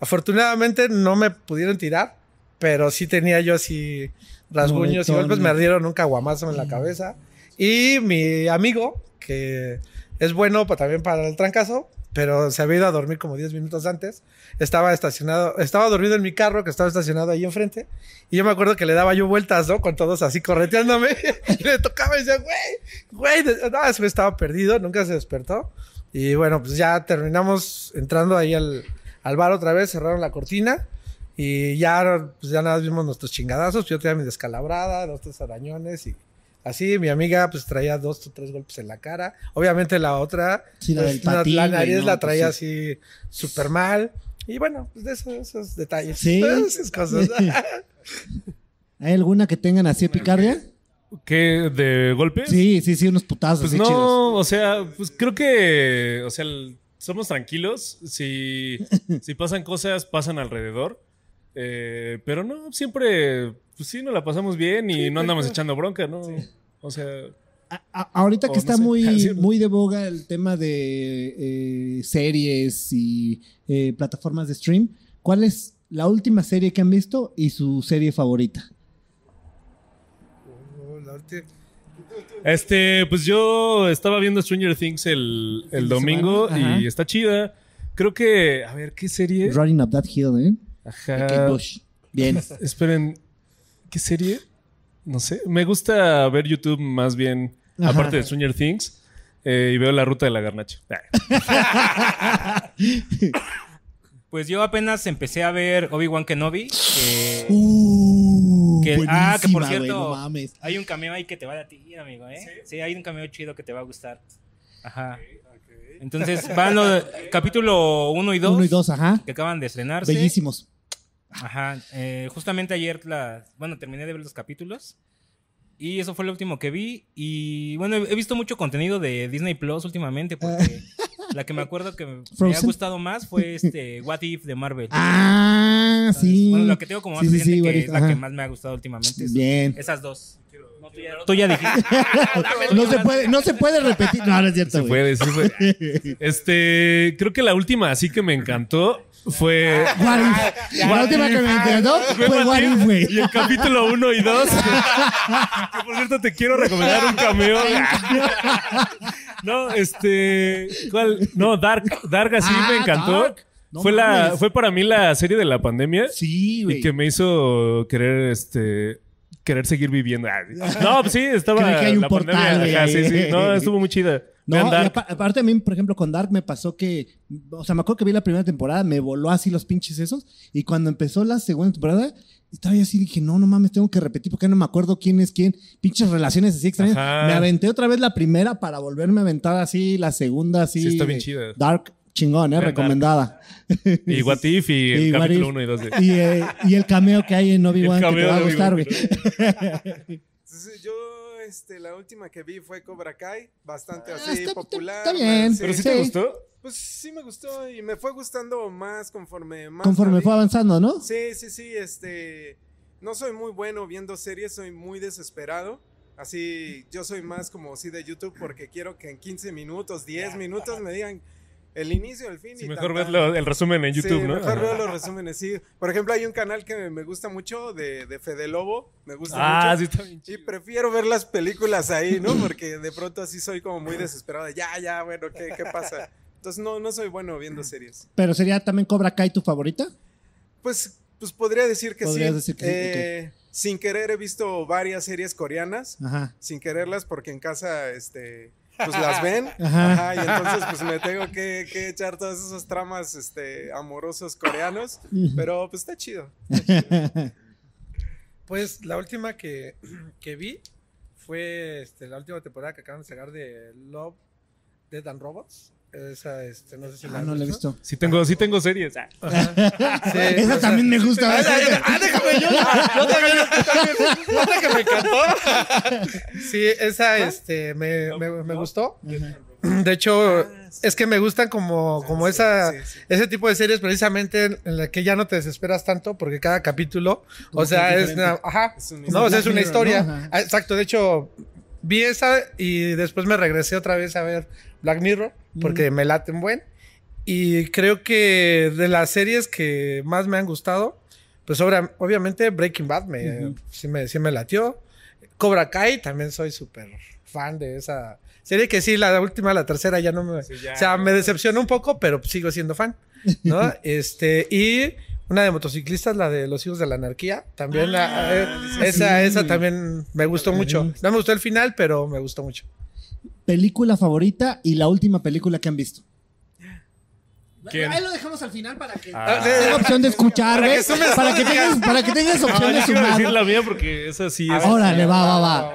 Afortunadamente no me pudieron tirar, pero sí tenía yo así rasguños y golpes. Me dieron un caguamazo en la cabeza. Y mi amigo, que es bueno también para el trancazo, pero se había ido a dormir como 10 minutos antes. Estaba estacionado, estaba dormido en mi carro que estaba estacionado ahí enfrente. Y yo me acuerdo que le daba yo vueltas, ¿no? Con todos así correteándome. y le tocaba y decía, güey, güey. No, estaba perdido, nunca se despertó. Y bueno, pues ya terminamos entrando ahí al, al bar otra vez, cerraron la cortina. Y ya, pues ya nada, vimos nuestros chingadazos. Yo tenía mi descalabrada, dos, tres arañones y así. Mi amiga, pues traía dos o tres golpes en la cara. Obviamente la otra, Sí, la pues, del patín, la nariz no, la pues traía sí. así súper mal. Y bueno, pues de esos, esos detalles. Sí. Esas cosas. ¿Hay alguna que tengan así epicardia? ¿Qué? ¿De golpes? Sí, sí, sí, unos putazos Pues así no, chidos. o sea, pues creo que, o sea, el- somos tranquilos. Si, si pasan cosas, pasan alrededor. Eh, pero no, siempre, pues sí, nos la pasamos bien y no andamos echando bronca, ¿no? O sea, A- a- ahorita que no está sé, muy, muy de boga el tema de eh, series y eh, plataformas de stream, ¿cuál es la última serie que han visto y su serie favorita? ulti- Este, pues yo estaba viendo Stranger Things el, el domingo y está chida. Creo que, a ver, ¿qué serie? Running Up That Hill, ¿eh? Ajá. Bush. Bien. Esperen, ¿qué serie? No sé. Me gusta ver YouTube más bien, Ajá. aparte de Stranger Things, eh, y veo la ruta de la garnacha. Pues yo apenas empecé a ver Obi-Wan Kenobi. que- Uh, que- ah, que por cierto, no mames. hay un cameo ahí que te va a ti, amigo, ¿eh? ¿Sí? hay un cameo chido que te va a gustar. Ajá. Entonces van los capítulo 1 y 2 Uno y dos, ajá. que acaban de estrenarse. Bellísimos. Ajá. eh, justamente ayer la, bueno, terminé de ver los capítulos. Y eso fue lo último que vi. Y bueno, he visto mucho contenido de Disney Plus últimamente. Porque la que me acuerdo que me, me ha gustado más fue este What If de Marvel. Ah, sí. Bueno, lo que tengo como más Sí, sí, presente sí, que es la ajá. que más me ha gustado últimamente. es- Bien. Esas dos. No, tú, ya, tú ya dijiste. No se puede, no se puede repetir. No, no es cierto, Se güey. puede, se puede. Este, creo que la última así que me encantó fue... What If. La última que me encantó fue What If, güey. Y el capítulo 1 y 2. que por cierto te quiero recomendar un cameo. no, este. ¿Cuál? No, Dark. Dark así Ah, me encantó. Dark. No fue, la, fue para mí la serie de la pandemia. Sí, güey. Y que me hizo querer, este. Querer seguir viviendo. Ah, No, pues sí, estaba. Creí que hay un la portal, pandemia. Ajá, sí, sí. No, estuvo muy chida. No, aparte a mí, por ejemplo, con Dark me pasó que, o sea, me acuerdo que vi la primera temporada, me voló así los pinches esos, y cuando empezó la segunda temporada, estaba yo así, dije, no, no mames, tengo que repetir porque no me acuerdo quién es quién, pinches relaciones así extrañas. Ajá. Me aventé otra vez la primera para volverme a aventar así la segunda, así. Sí, está bien chida. Dark, chingón, eh, recomendada. Y What If y el Y What capítulo If. 1 y 2 de. Y, eh, y el cameo que hay en Obi-Wan El que te va a gustar, güey. Entonces, yo, este, la última que vi fue Cobra Kai, bastante Ah, así está- popular. está bien. sí. ¿Pero sí Sí. te gustó? Pues sí me gustó y me fue gustando más conforme más Conforme fue avanzando, ¿no? Sí, sí, sí, este, no soy muy bueno viendo series, soy muy desesperado. Así, yo soy más como así de YouTube porque quiero que en 15 minutos, 10 minutos me digan el inicio, el fin. Sí, y mejor ves el resumen en YouTube, sí, ¿no? mejor veo los resúmenes, sí. Por ejemplo, hay un canal que me gusta mucho de, de Fede Lobo, me gusta Ah, sí, mucho. está bien Y chido. prefiero ver las películas ahí, ¿no? Porque de pronto así soy como muy desesperado. Ya, ya, bueno, ¿qué, qué pasa? Entonces no, no soy bueno viendo series. Pero sería también Cobra Kai tu favorita. Pues, pues podría decir que Podrías sí. decir que sí, Eh, Sin querer he visto varias series coreanas, Ajá. sin quererlas porque en casa, este, pues las ven. Ajá. Ajá, y entonces pues me tengo que, que echar todos esos tramas, este, amorosos coreanos. Pero pues está chido. Pues la última que, que vi fue este, la última temporada que acaban de sacar de Love, Dead and Robots. Esa, este, no sé si la Ah, no la he visto. Sí tengo, sí tengo series. Ah. Sí, Esa o sea- también me gusta. Ah, ah, ah, déjame yo. Yo también, yo también. Que me encantó. Sí, esa este, me, me, me gustó. De hecho, es que me gustan como, como esa, sí, sí. ese tipo de series precisamente en la que ya no te desesperas tanto porque cada capítulo, o sea, es una, ajá, Es no, o sea, es una historia. Ah, Exacto, de hecho, vi esa y después me regresé otra vez a ver Black Mirror porque me laten buen. Y creo que de las series que más me han gustado, pues obra- obviamente Breaking Bad me, Ujú. sí, me, sí me latió. Cobra Kai también soy súper fan de esa serie que sí, la última, la tercera ya no me... Sí, ya. o sea, me decepcionó un poco, pero sigo siendo fan, ¿no? este, y una de motociclistas, la de Los Hijos de la Anarquía, también la- eh, esa, sí. esa también me gustó mucho. No me gustó el final, pero me gustó mucho. Película favorita y la última película que han visto. ¿Quién? Ahí lo dejamos al final para que Ah. tenga opción de escuchar, Para que sumes Para que tengas, para que tengas No, opción de yo quiero sumar. decir la mía porque esa sí es. Órale, va, va, va.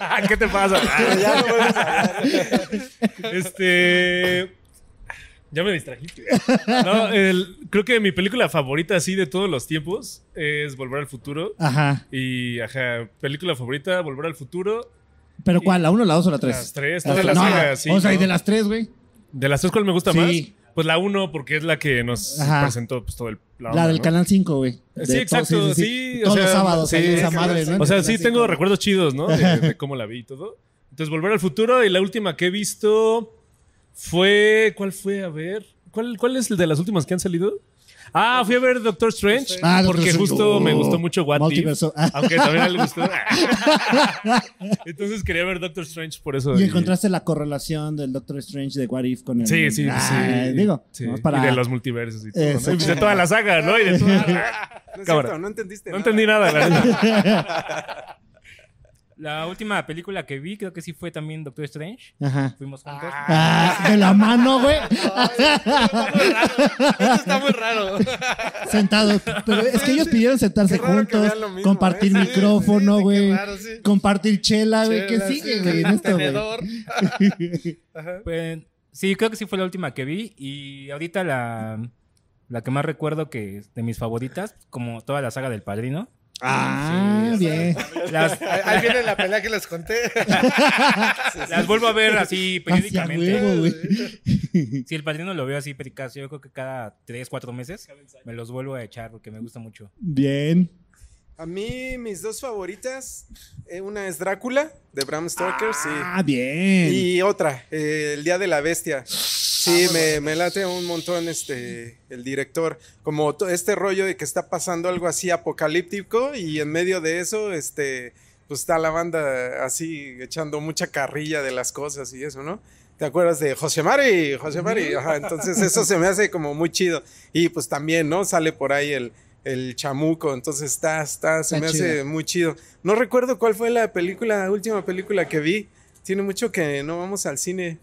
Ah, ¿Qué te pasa? Ah, Ya no vuelves a hablar. Este. Ya me distrajiste. No, el- creo que mi película favorita así de todos los tiempos es Volver al Futuro. Ajá. Y, ajá, película favorita, Volver al Futuro. ¿Pero cuál? ¿La uno, la dos o la tres? Las tres, Las todas tres. las No, sagas, sí, O sea, y de las tres, güey. ¿De las tres cuál me gusta Sí. más? Pues la uno, porque es la que nos Ajá. presentó pues, todo el. La, onda, del ¿no? Canal 5, güey. Sí, exacto, sí, Todos sea, los sábados, sí, esa madre, ¿no? O sea, sí tengo 5. recuerdos chidos, ¿no? De, de cómo la vi y todo. Entonces, Volver al Futuro y la última que he visto fue... ¿Cuál fue? A ver. ¿Cuál, cuál es el de las últimas que han salido? Ah, fui a ver Doctor Strange. Ah, porque justo Oh. me gustó mucho What If. Multiverso. Ah. Aunque también le gustó. Entonces quería ver Doctor Strange por eso. Y encontraste la correlación del Doctor Strange de What If con el. Sí, sí, Ah, sí. Digo, Sí. para. Y de los multiversos y todo. ¿no? Y de toda la saga, ¿no? Y de toda la- No es cierto, no entendiste. No nada. entendí nada, la neta. La última película que vi creo que sí fue también Doctor Strange. Ajá. Fuimos juntos. Ah, de la mano, güey. Eso está muy raro. Sentados. Pero es que ellos pidieron sentarse juntos, mismo, compartir ¿eh? Sí, micrófono, sí, güey. raro, sí. Compartir chela, güey. ¿Qué sigue, sí, güey? en esto, güey? Pues, sí, creo que sí fue la última que vi. Y ahorita la, la que más recuerdo que es de mis favoritas, como toda la saga del Padrino. Ah, Sí, bien. Las, Ahí viene la pelea que les conté. las vuelvo a ver así periódicamente. huevo. Si el Padrino lo veo así pericazo, yo creo que cada 3, 4 meses me los vuelvo a echar porque me gusta mucho. Bien. A mí, mis dos favoritas, eh, una es Drácula, de Bram Stoker, sí. Ah, bien. Y otra, eh, El Día de la Bestia. Sí, me, me late un montón este, el director. Como este rollo de que está pasando algo así apocalíptico y en medio de eso, este, pues está la banda así echando mucha carrilla de las cosas y eso, ¿no? ¿Te acuerdas de José Mari? José Mari, ajá, entonces eso se me hace como muy chido. Y pues también, ¿no? Sale por ahí el, el chamuco, entonces está, está, se Está me hace muy chido. No recuerdo cuál fue la película, la última película que vi. Tiene mucho que no vamos al cine.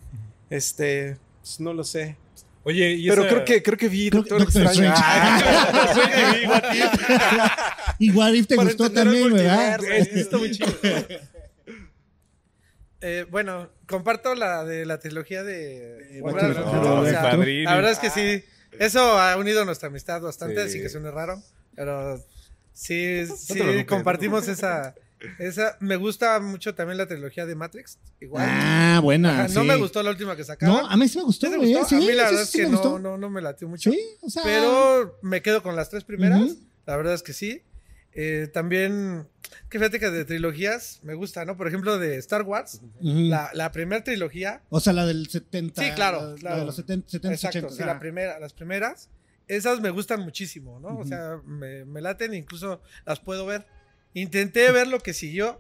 Este, pues, no lo sé. Oye, y Pero esa- creo que creo que vi Creo- Doctor, Doctor. Strange. Ah, What If. Te Para gustó también, ¿verdad? Está muy chido. Eh, bueno, comparto la de la trilogía de Volver al Volver al Futuro, Futuro, o de sea, Padrino. La verdad es que sí. Eso ha unido nuestra amistad bastante, Sí. así que suene raro. Pero sí, sí preocupes. compartimos esa, esa. Me gusta mucho también la trilogía de Matrix. Igual. Ah, buena. Ajá, no me gustó la última que sacaron. No, a mí sí me gustó, ¿Sí gustó? Sí, a mí la sí, verdad sí es que no, no, no me latió mucho. Sí, o sea. Pero me quedo con las tres primeras. La verdad es que sí. Eh, también, que fíjate que de trilogías me gusta, ¿no? Por ejemplo, de Star Wars, la, la primera trilogía. O sea, la del 70. Sí, claro, La, de los 70, 70 Exacto, 80. sí, ah. la primera, las primeras. Esas me gustan muchísimo, ¿no? O sea, me, me laten, incluso las puedo ver. Intenté ver lo que siguió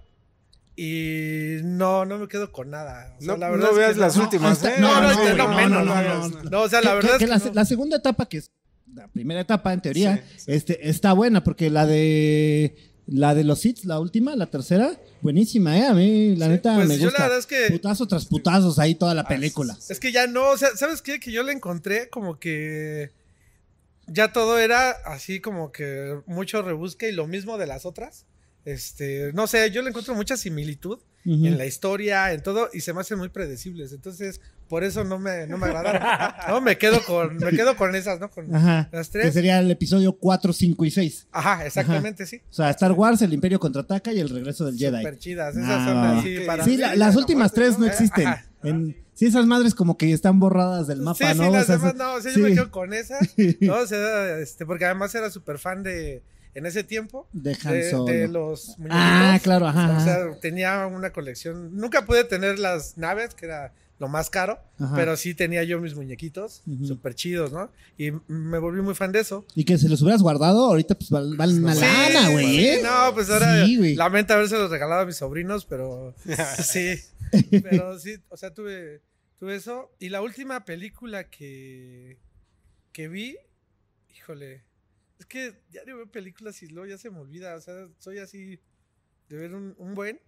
y no, no me quedo con nada. O sea, No, la no verdad es que veas las No, últimas, hasta- ¿eh? no, no, no, menos, no, hagas, no. No, o sea, la verdad que- es que que la, no. la segunda etapa, que es la primera etapa en teoría, Sí, sí. Este, está buena porque la de la de los hits, la última, la tercera, buenísima, ¿eh? A mí, la Sí, neta, pues me yo gusta. la verdad es que Putazo tras putazos ahí toda la película. Es que ya no, o sea, ¿sabes qué? Que yo le encontré como que ya todo era así como que mucho rebusque y lo mismo de las otras. Este, no sé, yo le encuentro mucha similitud en la historia, en todo, y se me hacen muy predecibles. Entonces, por eso no me, no me agradaron. No, me quedo con, me quedo con esas, ¿no? Con Ajá. las Que tres. sería el episodio 4, 5 y 6. Ajá, exactamente, sí. O sea, Star Wars, el Imperio contraataca y el regreso del Jedi. Super chidas. Esas Ah, son así Sí, para Sí, mí. la- las la últimas muerte, tres no existen. Ajá. En- sí, esas madres como que están borradas del mapa, sí, ¿no? sí, las O sea, demás no, o sea, sí, yo me quedo con esa, ¿no? O sea, este, porque además era súper fan de, en ese tiempo, de de, de los muñequitos. Ah, claro, ajá, O ajá. sea, tenía una colección, nunca pude tener las naves, que era lo más caro, Ajá. pero sí tenía yo mis muñequitos, súper chidos, ¿no? Y me volví muy fan de eso. Y que se los hubieras guardado, ahorita pues val- valen una Sí, lana, güey. sí, ¿eh? No, pues ahora Sí, lamento haberse regalado a mis sobrinos, pero sí. Pero sí, o sea, tuve, tuve eso. Y la última película que, que vi, híjole, es que ya no veo películas y luego ya se me olvida. O sea, soy así de ver un, un buen.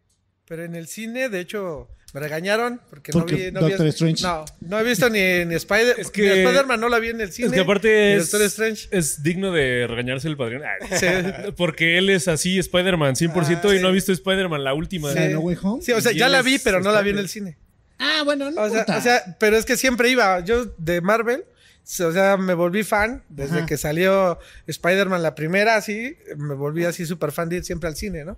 Pero en el cine, de hecho, me regañaron porque, Porque no vi. No, vi- Doctor Strange. no, no he visto ni, ni Spider. Es que- ni Spider-Man no la vi en el cine. Es que aparte es, Doctor Strange. es digno de regañarse el padrino. Sí. Porque él es así, Spider-Man 100% Ah, y no sí. ha visto Spider-Man la última. ¿La de No Way Home? Sí, o sea, ya la vi, pero no la vi en Spider- el cine. Ah, bueno, no O sea, o sea, pero es que siempre iba. Yo de Marvel, o sea, me volví fan desde Ajá. que salió Spider-Man la primera, así, me volví así súper fan de ir siempre al cine, ¿no?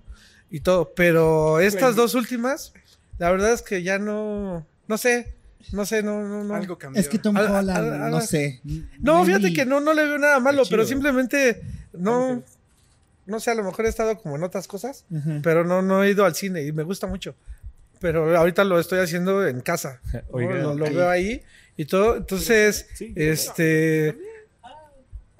Y todo. Pero estas dos últimas, la verdad es que ya no, no sé, no sé, no, no, no. Algo cambió. es que Tom Holland, al- al- no sé. No, Maybe- fíjate que no, no le veo nada malo, pero simplemente no, no sé, a lo mejor he estado como en otras cosas, pero no, no he ido al cine y me gusta mucho. Pero ahorita lo estoy haciendo en casa. ¿no? Oiga, lo, veo ahí y todo. Entonces, Sí. este.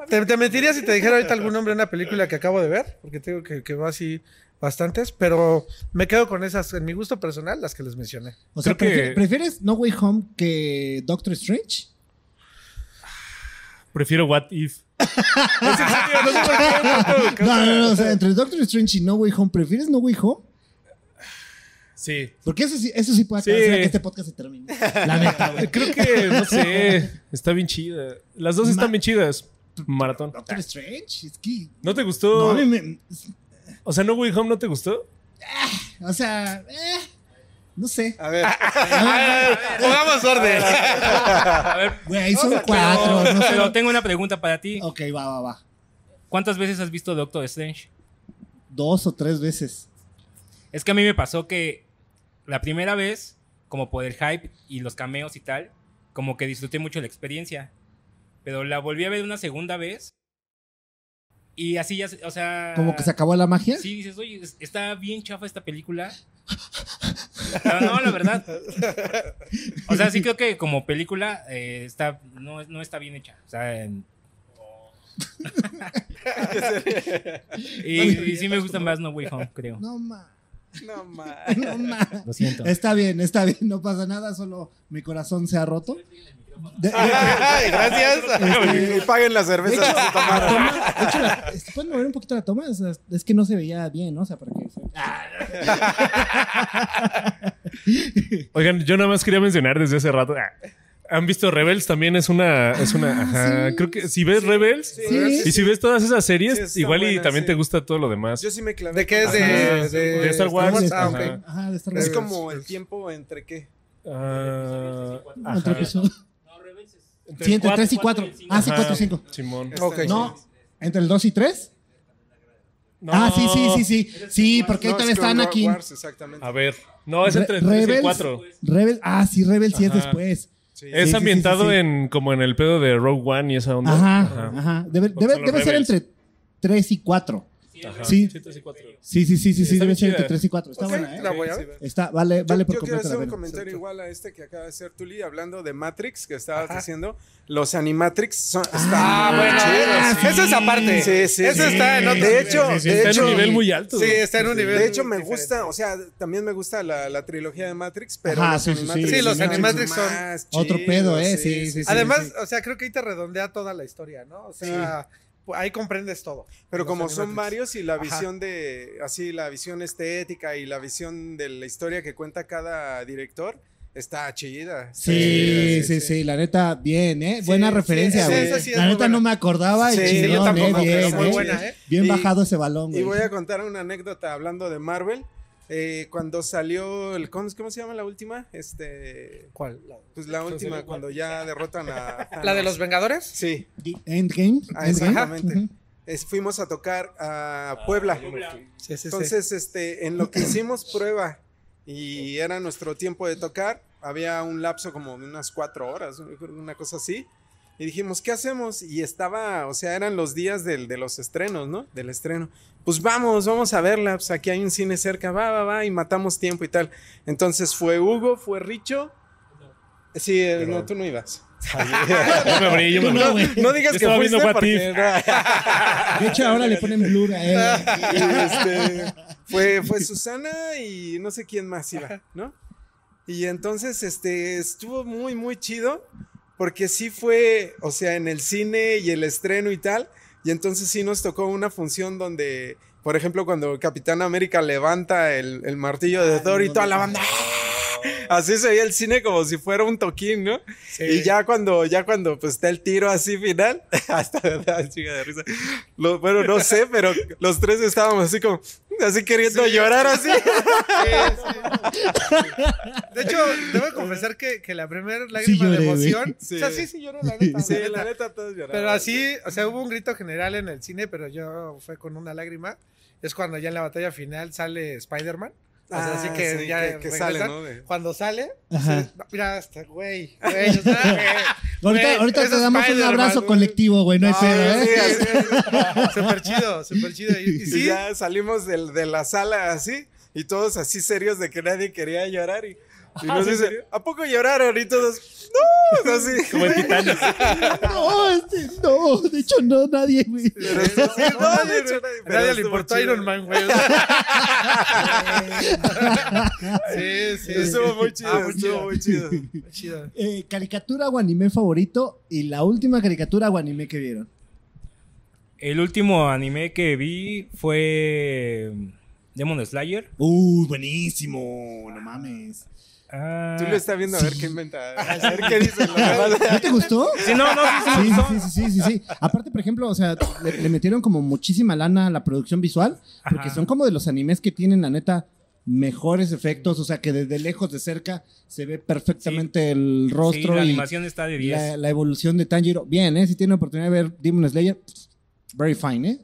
Te, te mentiría si te dijera ahorita algún nombre de una película que acabo de ver, porque tengo que, que va así bastantes, pero me quedo con esas, en mi gusto personal, las que les mencioné. O sea, que- ¿prefieres No Way Home que Doctor Strange? Prefiero What If. No sé por qué, Pato. No, no, no, o sea, entre Doctor Strange y No Way Home, ¿prefieres No Way Home? Sí. Porque eso sí, eso sí puede Sí. que este podcast se termine. La neta, güey. Creo que, no sé, está bien chida. Las dos están bien chidas. Maratón. Doctor Strange, es que... ¿No te No, gustó? a mí me- O sea, No Way Home no te gustó? o sea, eh, no sé. A ver, Pongamos orden. A ver, Güey, son cuatro, no sé. pero tengo una pregunta para ti. Ok, va, va, va. ¿Cuántas veces has visto Doctor Strange? Dos o tres veces. Es que a mí me pasó que la primera vez, como por el hype y los cameos y tal, como que disfruté mucho la experiencia. Pero la volví a ver una segunda vez. Y así ya, se- o sea... Como que se acabó la magia. Sí, dices, oye, es- está bien chafa esta película. Pero no, la verdad. O sea, sí creo que como película eh, está, no, no está bien hecha. O sea, en- y, y sí me gusta más No Way Home, creo. No, ma. no más. No, ma. Lo siento. Está bien, está bien, no pasa nada, solo mi corazón se ha roto. De, de- Ay, gracias. Y paguen las cervezas que se tomaron. toma, de hecho, la- este, ¿pueden mover un poquito la toma? O sea, es que no se veía bien, ¿no? O sea, para que... Oigan, yo nada más quería mencionar desde hace rato. ah, ¿Han visto Rebels? También es una. Es una ajá, sí. Creo que si ves Rebels Sí, Sí. y si ves todas esas series, igual y también sí. te gusta todo lo demás. Yo sí me clavé. ¿De qué es? De, de, De Star Wars. Ah, ok. Ajá. Ajá, de Star Es como el tiempo entre qué. Ah, Entre ajá. Episodios. Sí, entre 3 y 4. Ah, sí, Ajá, 4 y 5. Simón. Ok. No, entre el 2 y 3. No. Ah, sí, sí, sí, sí. Sí, porque ahí No, todavía es está Clone Anakin. Wars, exactamente. A ver. No, es Re- entre 3 y Rebels- 4. Rebel, ah, sí, Rebel sí es Ajá. después. Sí. Es sí, ambientado sí, sí. en como en el pedo de Rogue One y esa onda. Ajá, ajá. Debe, Porque debe, los debe ser entre 3 y 4. Ajá. Sí. Sí. Sí, sí, sí, sí, sí, Está debe ser entre 3 y 4. Está buena, ¿eh? la voy a ver. Está, vale, vale yo, por yo quiero completo hacer un comentario igual a este que acaba de hacer Tuli, hablando de Matrix, que estabas diciendo. Los Animatrix son, Ah, bueno, sí. esa es aparte. Sí, sí, sí. está en otro De nivel. hecho, Sí, sí, de está hecho, en un nivel muy alto. Sí, está en un nivel. de hecho me diferente. gusta, o sea, también me gusta la, la trilogía de Matrix, pero Ajá, los sí, sí, sí. Animatrix Sí, los Animatrix son otro pedo, ¿eh? Sí, sí, sí. Además, o sea, creo que ahí te redondea toda la historia, ¿no? O sea, ahí comprendes todo. Pero como son varios y la Ajá. visión de, así, la visión estética y la visión de la historia que cuenta cada director, está chida. está Sí, chida, sí, sí, la neta, bien, ¿eh? Sí, Buena sí, referencia, sí, güey. sí la neta buena. no me acordaba y Sí, chingón, yo tampoco, ¿eh? Bien, pero muy buena, ¿eh? Bien Y- bajado ese balón, Y güey. voy a contar una anécdota hablando de Marvel. Eh, cuando salió el ¿cómo, cómo se llama la última? Este ¿Cuál? pues la última cuando ya derrotan a ¿La de los Vengadores? Sí, Endgame. ah, exactamente. Es- fuimos a tocar a Puebla. Sí, sí, sí. Entonces, este, en lo que hicimos prueba y era nuestro tiempo de tocar, había un lapso como de unas cuatro horas, una cosa así. Y dijimos, ¿qué hacemos? Y estaba, o sea, eran los días del- de los estrenos, ¿no? Del estreno. Pues vamos, vamos a verla. Pues aquí hay un cine cerca, va, va, va, y matamos tiempo y tal. Entonces fue Hugo, fue Richo. Sí, eh, no, tú no ibas. Yo me abrí, yo me No. No digas Yo que fuiste porque-. De hecho, ahora le ponen blur a él. Este, fue, fue Susana y no sé quién más iba, ¿no? Y entonces, este, estuvo muy, muy chido, porque sí fue, o sea, en el cine y el estreno y tal, y entonces sí nos tocó una función donde, por ejemplo, cuando Capitán América levanta el, el martillo de Thor y toda la banda... ¡ah! Así se veía el cine como si fuera un toquín, ¿no? Y ya cuando, ya cuando pues está el tiro así final, hasta me da chica de risa. Lo- bueno, no sé, pero los tres estábamos así como, así queriendo llorar así. De hecho, debo confesar que, que la primera lágrima lloré, de emoción. Sí. O sea, sí, sí lloré, la neta. Sí, la neta. la todos lloraban. Pero así, o sea, hubo un grito general en el cine, pero yo fue con una lágrima. Es cuando ya en la batalla final sale Spider-Man. O sea, Ah, así que sí, ya que- sale, ¿no? De- Cuando sale, Ajá. sí, no, mira, hasta güey, güey, o sea, güey, Ahorita, güey, ahorita es te damos un abrazo colectivo, güey, no hay pedo, sí, ¿eh? así. Súper chido, súper chido. Y, y Y sí, ya salimos del- de la sala así, y todos así serios de que nadie quería llorar. Y, Y nos dice, ¿a poco lloraron? Y todos, no, así. Como en Titanic. No, este, no, de hecho no, nadie, güey. Pero sí, sí, no, de hecho, nadie- A pero nadie le importó chido. Iron Man, güey. sí, sí. Estuvo muy chido, Ah, muy estuvo chido. muy chido. Muy chido. Eh, caricatura o anime favorito y la última caricatura o anime que vieron. El último anime que vi fue Demon Slayer. Uh, buenísimo, no mames. Ah, Tú lo estás viendo a ver qué inventa. A ver qué demás. ¿No te gustó? Sí, no, no, sí, sí, Sí, sí, sí, sí, sí, sí. Aparte, por ejemplo, o sea, le, le metieron como muchísima lana a la producción visual, porque Ajá. son como de los animes que tienen, la neta, mejores efectos, o sea, que desde lejos, de cerca, se ve perfectamente el Sí, rostro la y animación está de 10. la, la evolución de Tanjiro. Bien, ¿eh? Si tienen oportunidad de ver Demon Slayer, very fine, ¿eh?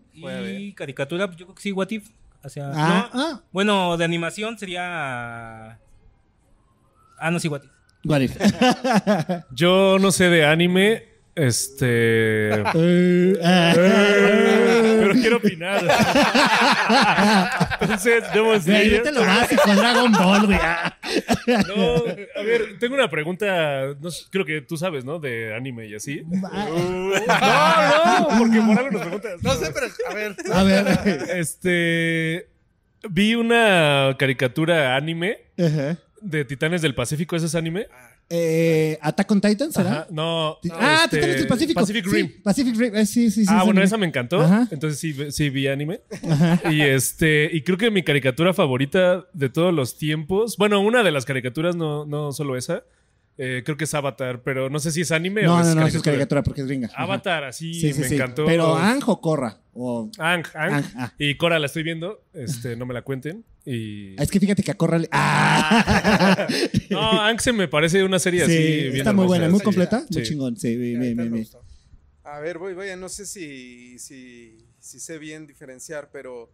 Y caricatura, pues, yo creo que sí, What If. O sea, Ah, no, ah, Bueno, de animación sería. Ah, no, sí, What If. what if? Yo no sé de anime. Este. Eh. Pero quiero opinar. Entonces, Demon Slayer. vete lo básico, Dragon Ball, güey. No, a ver, tengo una pregunta. no creo que tú sabes, ¿no? De anime y así. No, no, porque por algo nos preguntas. No sé, pero a ver. A ver. Este. Vi una caricatura anime Ajá. De Titanes del Pacífico. ¿Ese es anime? Eh, ¿Attack on Titan será? Ajá, no. Ah, este, Titanes del Pacífico. Pacific Sí, Rim. Pacific Rim. eh, sí, sí, sí. ah, bueno, esa me encantó. Ajá. Entonces sí, sí vi anime. Y este, y creo que mi caricatura favorita de todos los tiempos. Bueno, una de las caricaturas, no, no solo esa. eh, creo que es Avatar, pero no sé si es anime No, o es no, no, eso es caricatura porque es gringa. Avatar, así Sí, sí, me sí. encantó. Pero Ang o Korra. O... Ang, Ang. Ang, ah. Y Cora la estoy viendo. Este, no me la cuenten. Y. Es que fíjate que a. ¡Ah! No, se me parece una serie sí, así. bien está muy buena, muy completa. Sí. Muy chingón. Sí, bien, bien, bien, bien. A ver, voy, voy, no sé si, si, si sé bien diferenciar, pero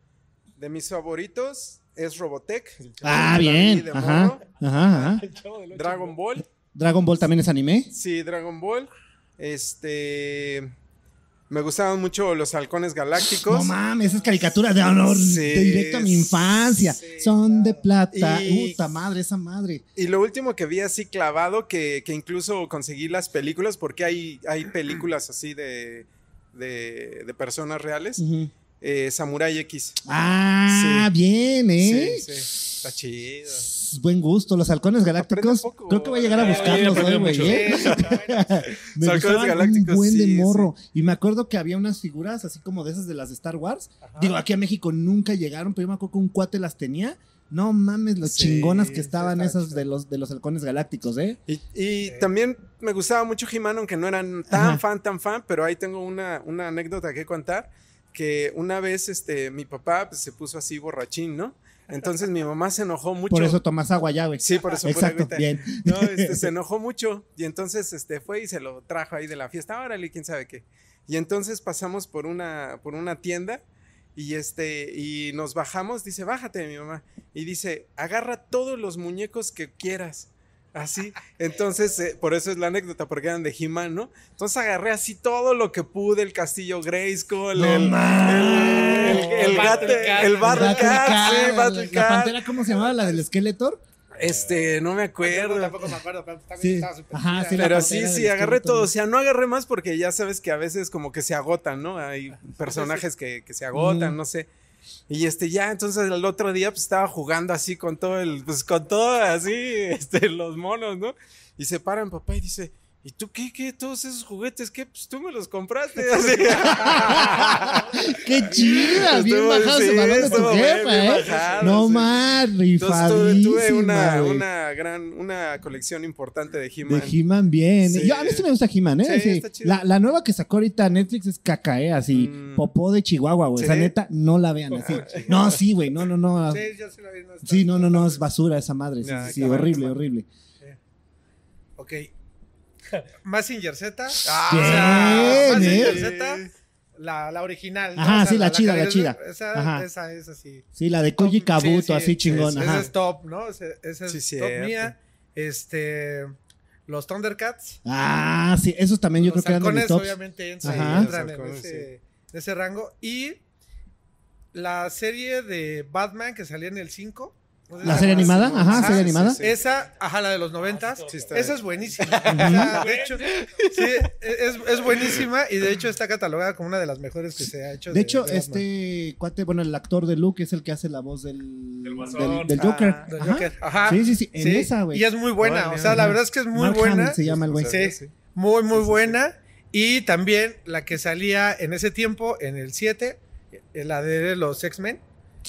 de mis favoritos es Robotech. Ah, bien. de Ajá, ajá, ajá. Dragon Ball. Dragon Ball también es anime. Sí, Dragon Ball. Este. Me gustaban mucho los halcones galácticos. No mames, esas caricaturas de honor Sí, de directo a mi infancia. sí. Son de plata. Y- Puta madre, esa madre. Y lo último que vi así clavado, que, que incluso conseguí las películas, porque hay, hay películas así de, de, de personas reales. Ujú. Eh, Samurai X. Ah, Sí. bien, ¿eh? Sí, sí. Está chido. Buen gusto. Los halcones galácticos. Creo que voy a llegar a Eh, buscarlos he hoy, güey. ¿eh? Me Halcones galácticos, un buen de sí, morro. Y me acuerdo que había unas figuras así como de esas de las de Star Wars. Digo, aquí a México nunca llegaron, pero yo me acuerdo que un cuate las tenía. No mames, los Sí, chingonas que estaban esas de los, de los halcones galácticos, ¿eh? Y, y también me gustaba mucho He-Man, aunque no eran tan Ajá. fan, tan fan, pero ahí tengo una, una anécdota que contar, que una vez este, mi papá pues, se puso así borrachín, ¿no? Entonces mi mamá se enojó mucho. Por eso tomas agua ya, güey. Sí, por eso. Exacto, bien. No, este, se enojó mucho y entonces este, fue y se lo trajo ahí de la fiesta, órale, quién sabe qué. Y entonces pasamos por una, por una tienda y, este, y nos bajamos, dice, bájate mi mamá. Y dice, agarra todos los muñecos que quieras. Así, entonces, eh, por eso es la anécdota, porque eran de He-Man, ¿no? Entonces agarré así todo lo que pude, el castillo Grayskull, No el, el, el, el, gato- el Battle Cat, sí, la- Battle La Cat. pantera, ¿cómo se llamaba? La del Skeletor. Este, no me acuerdo. Tampoco me acuerdo, pero también Sí. estaba súper Ajá, sí, la Pero sí, sí, agarré todo. O sea, no agarré más porque ya sabes que a veces como que se agotan, ¿no? Hay personajes que, que se agotan, no sé. Y este, ya, entonces el otro día pues estaba jugando así con todo el, pues con todo así, este, los monos, ¿no? Y se para mi papá y dice, ¿y tú qué, qué? Todos esos juguetes, ¿qué? Pues tú me los compraste. Así. ¡Qué chida! Bien bajado sí, de tu jefa, ¿eh? bajado, no sí. más, rifadísima, tuve una, una gran, una colección importante de De He-Man. He-Man, bien. Sí. Yo, a mí sí me gusta He-Man, ¿eh? Sí, está chido. La, la nueva que sacó ahorita Netflix es caca, ¿eh? Así, Mm. popó de Chihuahua, güey. Esa neta, no la vean así. Ah, No, sí, güey, no, no, no. Sí, yo sí la vi. no Sí, no, no, no, es basura esa madre. Sí, Ya, sí, horrible, horrible. Ok. Massinger Z. Ah, ¿eh? Z. La, la original. ¿no? Ajá, sí, la chida, la que- chida. Esa, Ajá. esa es así. Sí, la de Koji Kabuto, Sí, sí, así sí, chingón. Esa ajá. es top, ¿no? Ese- Esa es Sí, top cierto. mía. Este. Los Thundercats. Ah, sí, esos también yo los creo que eran de mis tops. obviamente entran, Ajá. entran en, ese, en ese rango. Y la serie de Batman que salía en el 5. La serie animada, ajá, Ajá, serie animada. sí, Esa, ajá, la de los noventas. Sí, esa es buenísima. O sea, de hecho, sí, es, es buenísima y de hecho está catalogada como una de las mejores que se ha hecho. De hecho, Batman. este cuate, bueno, el actor de Luke es el que hace la voz del, Del Guasón. del, del Joker. Ah, Ajá. Joker. Ajá. Sí, sí, sí, en esa, güey. Y es muy buena. O sea, la verdad es que es muy Mark buena. Hamill se llama el güey. Sí, Sí. muy, muy buena. Y también la que salía en ese tiempo, en el 7, eh, la de los X-Men.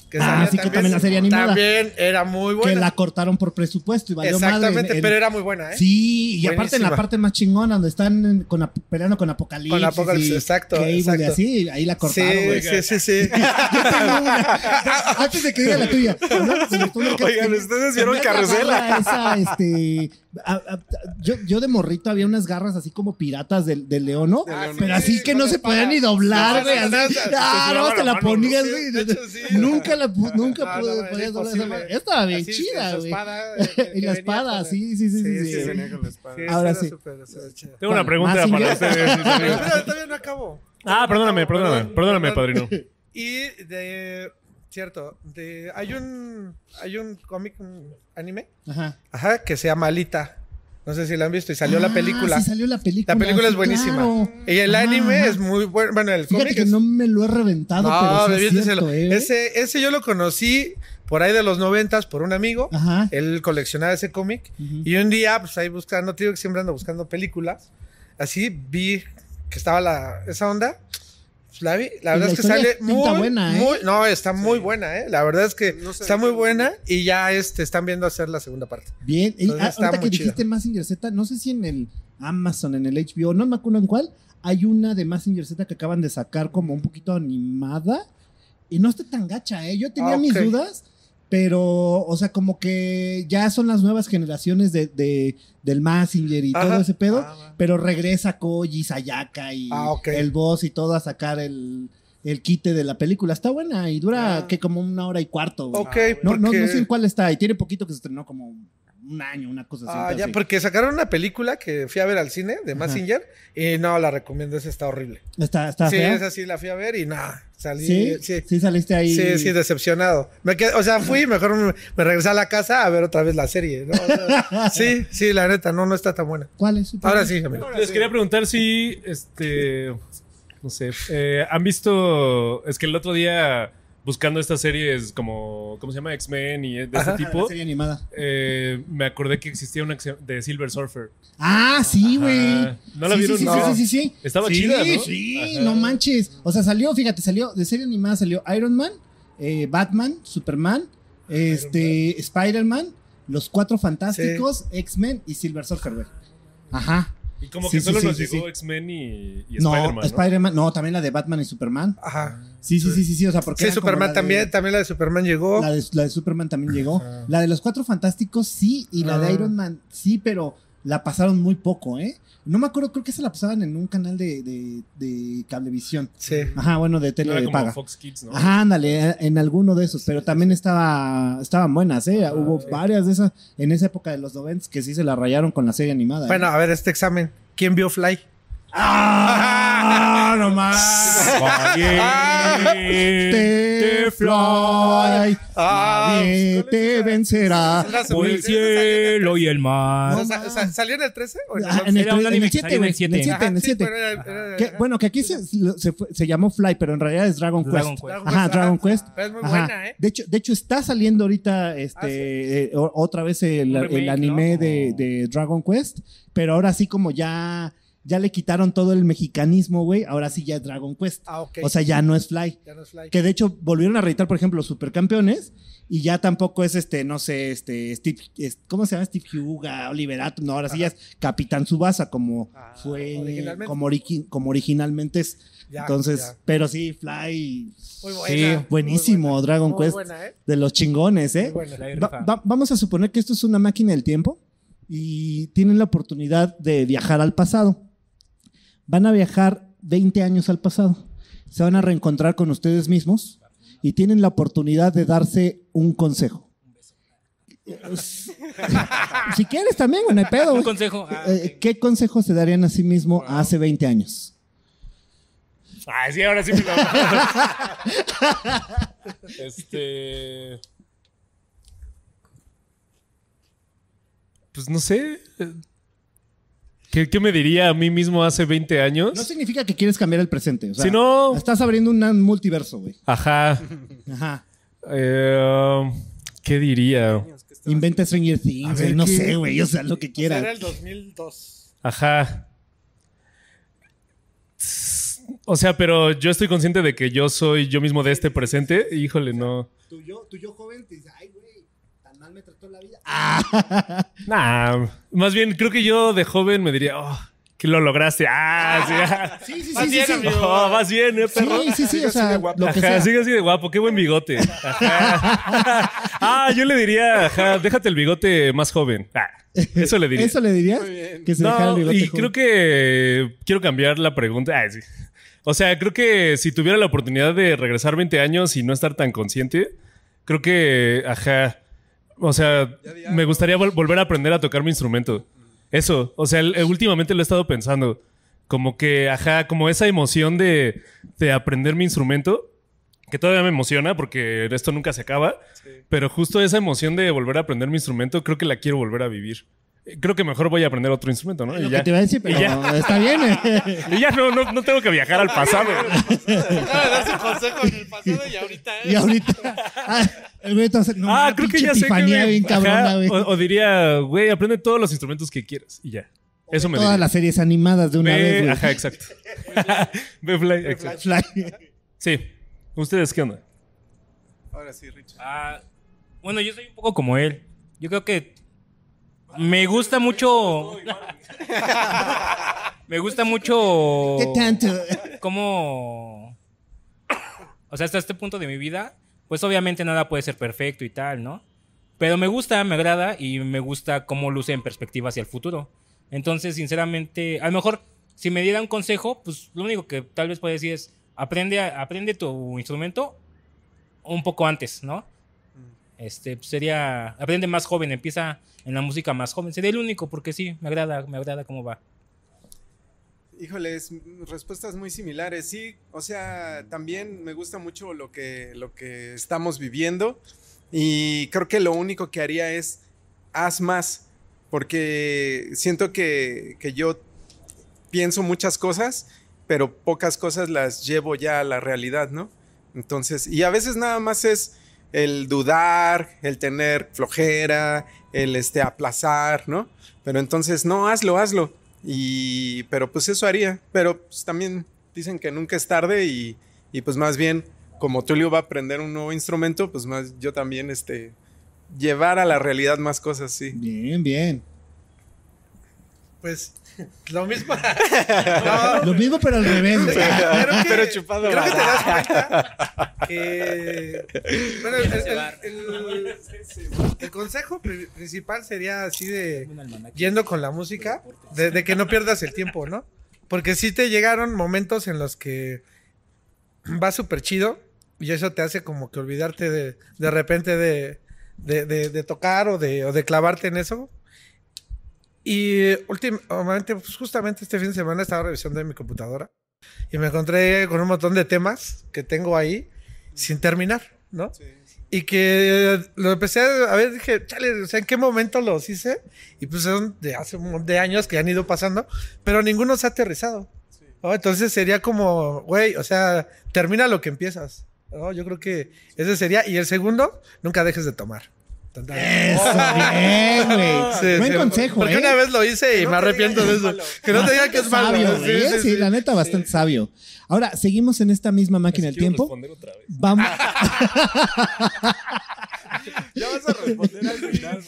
Que Ah, salía sí, que también la serie animada. También era muy buena. Que la cortaron por presupuesto y valió Exactamente, madre. pero era muy buena, ¿eh? Sí, y aparte en la parte más chingona, donde están con, peleando con Apocalipsis. Con Apocalipsis, y exacto, Cable y exacto. así, ahí la cortaron, Sí, güey. sí, sí, sí. Antes de que diga la tuya. Oigan, ¿ustedes vieron Carrusela? Esa, este, a- a- yo, yo de morrito había unas garras así como piratas del, del león, ¿no? Del león. Pero Sí, así que no se podían ni doblar, No, güey. no, no, no, Ah, no, llevaba te la ponías, ¿no? güey. Sí, de hecho, sí. Nunca la nunca No, no, no, podías doblar esa. Estaba bien chida, güey. Y la espada, sí, sí, sí, sí. Sí, Ahora sí. Tengo una pregunta ¿Más para ustedes. todavía no acabo. Ah, perdóname, perdóname, Perdón, perdóname, perdón. padrino. Y de cierto, de hay un hay un cómic un anime, Ajá. ajá, que se llama Alita. No sé si la han visto y salió la Ah, película. Sí, salió la película. La película es buenísima. claro. Y el Ajá, anime ajá. es muy bueno. Bueno, el cómic que es- no me lo he reventado, No, pero es cierto, ¿eh? ese, ese yo lo conocí por ahí de los noventas por un amigo. Ajá. Él coleccionaba ese cómic. Y un día, pues ahí buscando, te digo que siempre ando buscando películas. Así vi que estaba la, esa onda. La vi. La Y verdad la es que sale muy, buena, ¿eh? muy- No, está muy buena, ¿eh? La verdad es que No sé está muy buena y ya este, están viendo hacer la segunda parte. Bien, y ah, está ahorita que chido. dijiste Massinger Z, no sé si en el Amazon, en el HBO, no me acuerdo en cuál, hay una de Massinger Z que acaban de sacar como un poquito animada y no está tan gacha, ¿eh? Yo tenía Ah, mis dudas, pero, o sea, como que ya son las nuevas generaciones de, de- del Massinger y todo ese pedo, Ah, pero regresa Koji, Sayaka y Ah, el boss y todo a sacar el, el quite de la película. Está buena y dura Ah. que como una hora y cuarto. güey. Ok, No, no sé en cuál está. Y tiene poquito que se estrenó como un año, una cosa así. Ah, ya, porque sacaron una película que fui a ver al cine de. Massinger y no la recomiendo, esa está horrible. Está, está sí, fea. esa sí la fui a ver y nada, salí. ¿Sí? sí. ¿Sí? saliste ahí. Sí, sí, decepcionado. Me quedé- o sea, fui, mejor me, me regresé a la casa a ver otra vez la serie. ¿no? O sea, sí, sí, la neta, no, no está tan buena. ¿Cuál es? Ahora sí, amigo. Les quería preguntar si, este, no sé, eh, han visto, es que el otro día buscando estas series como, ¿cómo se llama? X-Men y de Ajá. este La tipo, serie animada. eh, me acordé que existía una de Silver Surfer. Ah, sí, güey. Ajá. ¿No la Sí, vieron? Sí, sí, No. sí, sí, sí. Estaba sí, chida, ¿no? Sí, Ajá. no manches. O sea, salió, fíjate, salió de serie animada, salió Iron Man, eh, Batman, Superman, este, Spider-Man, Los Cuatro Fantásticos, X-Men y Silver Surfer, güey. Ajá. Y como Sí, que sí, solo sí, nos sí, llegó sí. X-Men y, y No, Spider-Man. ¿no? Spider-Man, no, también la de Batman y Superman. Ajá. Sí, sí, sí, sí, sí, o sea, porque Sí, Superman la de- también, también la de Superman llegó. La de, la de Superman también llegó. La de los Cuatro Fantásticos sí, y la de. Iron Man sí, pero la pasaron muy poco, ¿eh? No me acuerdo, creo que se la pasaban en un canal de, de, de cablevisión. Sí. Ajá, bueno, de No tele era de como paga. Fox Kids, ¿no? Ajá, ándale, eh, en alguno de esos, pero también estaba, estaban buenas, ¿eh? Hubo varias de esas en esa época de los 90 que sí se la rayaron con la serie animada. ¿eh? Bueno, a ver, este examen. ¿Quién vio Fly? ¡Ah! ¡No más! Te fly, Ah, nadie te vencerá. Por el cielo y el mar. O sea, sa- ¿Salió en el 13? ¿O en el Ah, 11? en el, Era un tre- en anime el que 7, salió en güey. el siete. En el 7, Ajá, en el sí, 7. pero era- era- Que- bueno, que aquí se, se, fue- se llamó Fly, pero en realidad es Dragon, Dragon Quest. Quest. Ajá, Dragon Quest. Pero es muy Ajá. buena, ¿eh? De hecho, de hecho está saliendo ahorita este Ah, ¿sí? eh, o- otra vez el, Un el remake, anime ¿no? de, Como- de Dragon Quest, pero ahora sí como ya ya le quitaron todo el mexicanismo, güey, ahora sí ya es Dragon Quest. Ah, ok. O sea, ya no es Fly. Ya no es Fly. Que de hecho volvieron a reeditar, por ejemplo, los Supercampeones y ya tampoco es este, no sé, este Steve, ¿cómo se llama? Steve Huga, Oliver Atom, no, ahora sí ya es Capitán Subasa como Ah, fue originalmente. como, origi- como originalmente es. Ya, Entonces, ya. pero sí, Fly Muy buena, Sí, muy buenísimo, buena. Dragon Muy Quest. buena, ¿eh? de los chingones, ¿eh? Muy buena. La Va- va- vamos a suponer que esto es una máquina del tiempo y tienen la oportunidad de viajar al pasado. Van a viajar 20 años al pasado. Se van a reencontrar con ustedes mismos y tienen la oportunidad de darse un consejo. si quieres también, güey, no hay pedo. Un consejo. Ah, Eh, ¿Qué consejo se darían a sí mismo hace 20 años? Ay, sí, ahora sí me lo. este. pues no sé. ¿Qué, qué me diría a mí mismo hace 20 años? No significa que quieres cambiar el presente. O sea, Si no- Estás abriendo un multiverso, güey. Ajá. Ajá. Eh, ¿Qué diría? Inventa Stranger Things, ver, güey, no ¿qué? sé, güey, o sea, lo que Era quieras. el 2002. Ajá. O sea, pero yo estoy consciente de que yo soy yo mismo de este presente. Híjole, no. Tu yo, tu yo joven te dice, ay, güey, mal me trató la vida. Ah, Nah, más bien creo que yo de joven me diría, oh, que lo lograste. Ah, sí. ah. sí, sí, Más sí, sí, bien, sí. amigo. Oh, vas bien, eh, perro. Sí, sí, sí, o sea, lo que Ajá, sea. sigue así de guapo, qué buen bigote. Ajá. Ah, yo le diría, ajá, déjate el bigote más joven. Ah, eso le diría. ¿Eso le dirías? Que se dejara el No, bigote y joven. creo que quiero cambiar la pregunta. Ah, sí. O sea, creo que si tuviera la oportunidad de regresar 20 años y no estar tan consciente, creo que, ajá, o sea, me gustaría vol- volver a aprender a tocar mi instrumento. Eso, o sea, el- el- últimamente lo he estado pensando. Como que, ajá, como esa emoción de, de aprender mi instrumento, que todavía me emociona porque esto nunca se acaba, pero justo esa emoción de volver a aprender mi instrumento, creo que la quiero volver a vivir. Creo que mejor voy a aprender otro instrumento, ¿no? Lo Y que ya. te iba a decir, Y pero ya. está bien. eh. Y ya no, no, no tengo que viajar al pasado. Consejo en el y ahorita. ¿eh? Y ahorita. Ah, el güey no, ah, creo que ya sé que bien cabrona, Ajá, güey. o, o diría, güey, aprende todos los instrumentos que quieras y ya. Eso me Todas diría. las series animadas de una Ve- vez, güey. Ajá, exacto. Ve Fly, exacto. Fly. Sí. ¿Ustedes qué onda? Ahora sí, Richard. Ah, bueno, yo soy un poco como él. Yo creo que me gusta mucho. me gusta mucho. ¿Qué tanto? Cómo. O sea, hasta este punto de mi vida, pues obviamente nada puede ser perfecto y tal, ¿no? Pero me gusta, me agrada y me gusta cómo luce en perspectiva hacia el futuro. Entonces, sinceramente, a lo mejor, si me diera un consejo, pues lo único que tal vez puedo decir es: aprende, a- aprende tu instrumento un poco antes, ¿no? Este pues, sería aprende más joven, empieza en la música más joven. Sería el único porque sí, me agrada, me agrada cómo va. Híjoles, respuestas muy similares. Sí, o sea, también me gusta mucho lo que, lo que estamos viviendo y creo que lo único que haría es haz más, porque siento que, que yo pienso muchas cosas, pero pocas cosas las llevo ya a la realidad, ¿no? Entonces, y a veces nada más es el dudar, el tener flojera, el este, aplazar, ¿no? Pero entonces, no, hazlo, hazlo. Y, pero pues eso haría. Pero pues, también dicen que nunca es tarde y, y, pues más bien, como Tulio va a aprender un nuevo instrumento, pues más yo también, este, llevar a la realidad más cosas, sí. Bien, bien. Pues lo mismo. No, Lo mismo, pero al revés, güey. creo que, Pero chupado creo que te das cuenta que. Bueno, el, el- el- el consejo pri- principal sería así de. Yendo con la música, de, de que no pierdas el tiempo, ¿no? Porque sí te llegaron momentos en los que va súper chido y eso te hace como que olvidarte de, de repente de, de, de- de tocar o de, o de clavarte en eso. Y últimamente, pues justamente este fin de semana estaba revisando en mi computadora y me encontré con un montón de temas que tengo ahí sin terminar, ¿no? Sí, sí. Y que lo empecé a ver, dije, chale, o sea, ¿en qué momento los hice? Y pues son de hace un montón de años que han ido pasando, pero ninguno se ha aterrizado. ¿no? Entonces sería como, güey, o sea, termina lo que empiezas. ¿no? Yo creo que ese sería. Y el segundo, nunca dejes de tomar. Tan, tan. Eso, bien, güey. Sí, Buen sí, consejo, Porque ¿eh? una vez lo hice y no me arrepiento de eso. malo. Que no te digan que es malo. sabio, Sí, güey, sí, ¿eh? sí, sí. la neta, bastante sabio. Ahora, seguimos en esta misma máquina del tiempo. responder otra vez. Vamos. Ya vas a responder al final.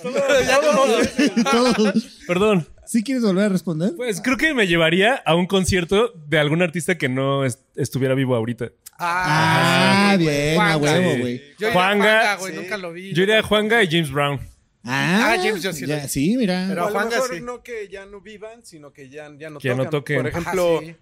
Perdón. ¿Sí quieres volver a responder? Pues creo que me llevaría a un concierto de algún artista que no est- estuviera vivo ahorita. Ah, bien, a huevo, güey. Yo iría a Juanga, güey, sí. nunca lo vi. Yo iría a Juanga y James Brown. Ah, Ah, James, yo sí lo ya- sí, mira. Pero- a lo mejor sí. no que ya no vivan, sino que ya, ya no Que ya no toquen. Por ejemplo, Ajá, sí.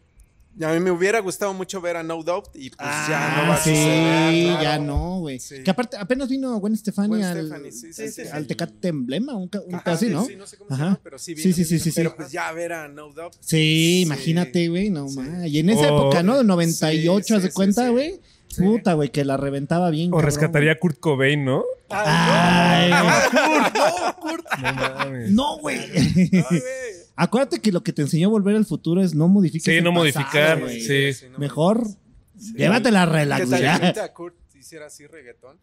A mí me hubiera gustado mucho ver a No Doubt y pues ya no Ah, va a sí, suceder. claro. ya no, güey. Sí. Que aparte, apenas vino Gwen Stefani Gwen al, Stefani, sí, sí, sí, al sí. Tecate Emblema, un, un Ajá, casi, sí, ¿no? Sí, no sé cómo se Ajá. llama, pero sí Sí, vino. sí, sí, sí, sí. Pero pues ya ver a No Doubt. Sí, Sí. imagínate, güey, no Sí. ma. Y en esa época, ¿no? De 98, Sí, haz de sí, cuenta, sí, güey. Puta, güey, que la reventaba bien. O cabrón, rescataría a Kurt Cobain, ¿no? Ay, No, Kurt, No mames. No, güey. Ay, güey. Acuérdate que lo que te enseñó Volver al Futuro es no modificar. Sí, no modificar, sí. no Mejor Sí. llévatela relax, ¿Qué güey. ahorita Kurt hiciera así reggaetón?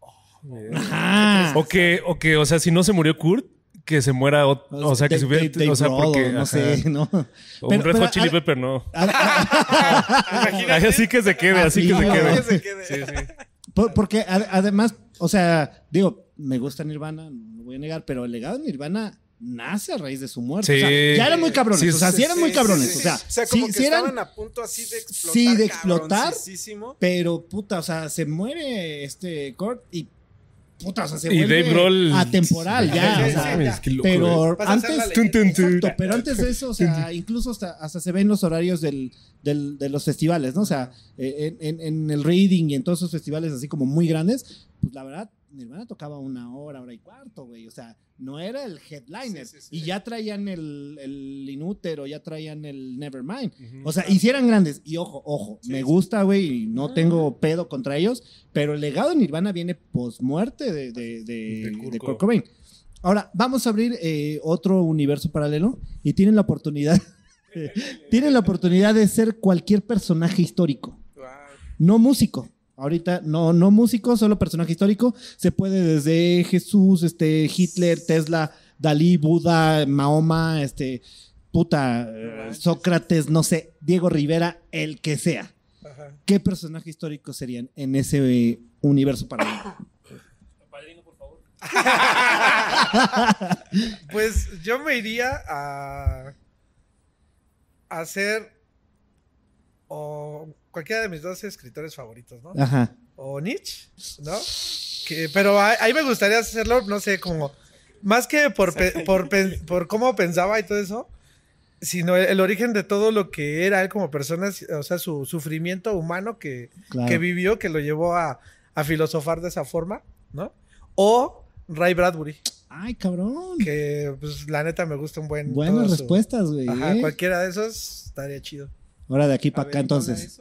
Ajá. O que, o que, o sea, si no se murió Kurt, que se muera, ot- o sea, que se hubiera, o sea, porque, no ajá. sé, ¿no? O Pero- un Red Hot Chili a- Pepper, no. a- así que se quede, así Así, que se güey. quede. Que se quede. Sí, sí. por- porque a- además, o sea, digo, me gusta Nirvana, no lo voy a negar, pero el legado de Nirvana nace a raíz de su muerte. Sí. O sea, ya eran muy cabrones, Sí, o sea, sí, sí, eran muy cabrones, sí, o sea. O sea, como sí, que sí eran, estaban a punto así de explotar. Sí, de explotar. pero puta, o sea, se muere este Kurt y puta, o sea, se Y vuelve Dave Grohl- atemporal ya, Sí, o sea, sí, ya. Qué loco, pero antes Tun, tun, tun. Exacto, pero antes de eso, o sea, incluso hasta, hasta se ven los horarios del, del- de los festivales, ¿no? O sea, eh, en, en- en el Reading y en todos esos festivales así como muy grandes, pues la verdad, Nirvana tocaba una hora, hora y cuarto, güey. O sea, no era el headliner. Sí, sí, sí. Y ya traían el, el Inútero, ya traían el Nevermind. O sea, hicieran grandes. Y ojo, ojo, me gusta, güey, y no tengo pedo contra ellos, pero el legado de Nirvana viene post-muerte de, de, de, De Kurt de Kurt Cobain. Cobain. Ahora, vamos a abrir eh, otro universo paralelo y tienen la oportunidad, tienen la oportunidad de ser cualquier personaje histórico, Wow. no músico. Ahorita no, no músico, solo personaje histórico. Se puede desde Jesús, este, Hitler, Tesla, Dalí, Buda, Mahoma, este, puta, eh, Sócrates, no sé, Diego Rivera, el que sea. Ajá. ¿Qué personaje histórico serían en ese eh, universo paralelo? Pues yo me iría a a hacer o cualquiera de mis dos escritores favoritos, ¿no? Ajá. O Nietzsche, ¿no? Que, pero ahí, ahí me gustaría hacerlo, no sé, como más que por, pe- por, pe- por cómo pensaba y todo eso, sino el, el origen de todo lo que era él como persona, o sea, su sufrimiento humano que, Claro. que vivió, que lo llevó a, a filosofar de esa forma, ¿no? O Ray Bradbury, Ay, cabrón. que pues la neta me gusta un buen... Buenas respuestas, güey. Ajá, ¿eh? cualquiera de esos estaría chido. Ahora de aquí para ver, acá, entonces.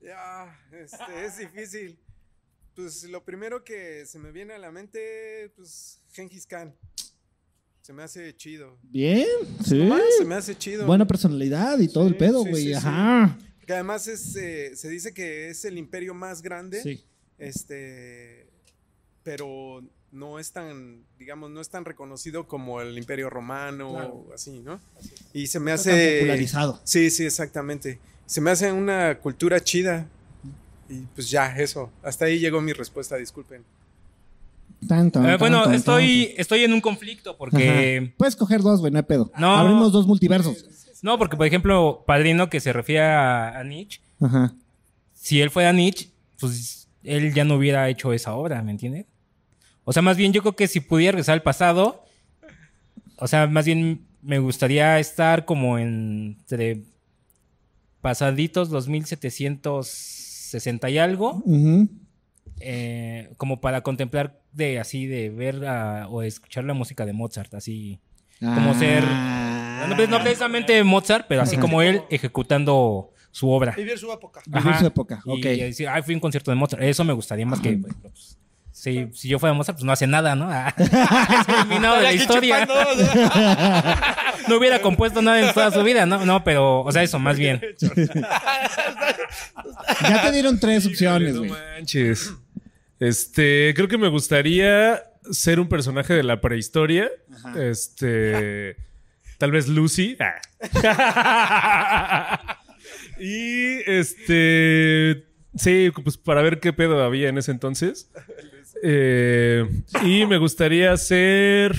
Ya, este, es difícil. Pues lo primero que se me viene a la mente, pues Gengis Khan. Se me hace chido. Bien, sí. Nomás se me hace chido. Buena personalidad y todo Sí, el pedo, güey. sí, sí. Ajá. Que además es, eh, se dice que es el imperio más grande. Sí. Este, pero no es tan, digamos, no es tan reconocido como el imperio romano Claro. o así, ¿no? Y se me hace... popularizado. Sí, sí, exactamente. Se me hace una cultura chida. Y pues ya, eso. Hasta ahí llegó mi respuesta, disculpen. Tan, tan, Eh, bueno, estoy, estoy en un conflicto Ajá. porque... Puedes coger dos, güey, no hay pedo. No. Abrimos dos multiversos. No, porque por ejemplo, Padrino que se refiere a, a Nietzsche, Ajá. si él fuera Nietzsche, pues él ya no hubiera hecho esa obra, ¿me entiendes? O sea, más bien yo creo que si pudiera regresar al pasado, o sea, más bien me gustaría estar como entre pasaditos 2760 y algo, eh, como para contemplar de así, de ver a- o escuchar la música de Mozart, así. Como ser- Ah. No, no precisamente Mozart, pero así como él ejecutando su obra. Vivir su época. Vivir su época, Y ok. decir, ay, fui a un concierto de Mozart. Eso me gustaría más que. pues, si, si yo fuera Mozart, pues no hace nada, ¿no? Ah, es eliminado de la historia. No hubiera compuesto nada en toda su vida, ¿no? No, pero, o sea, eso, más bien. Ya te dieron tres opciones, No güey. manches. Este, creo que me gustaría ser un personaje de la prehistoria. Ajá. Este, tal vez Lucy. Ah. y este, sí, pues para ver qué pedo había en ese entonces. Eh, y me gustaría ser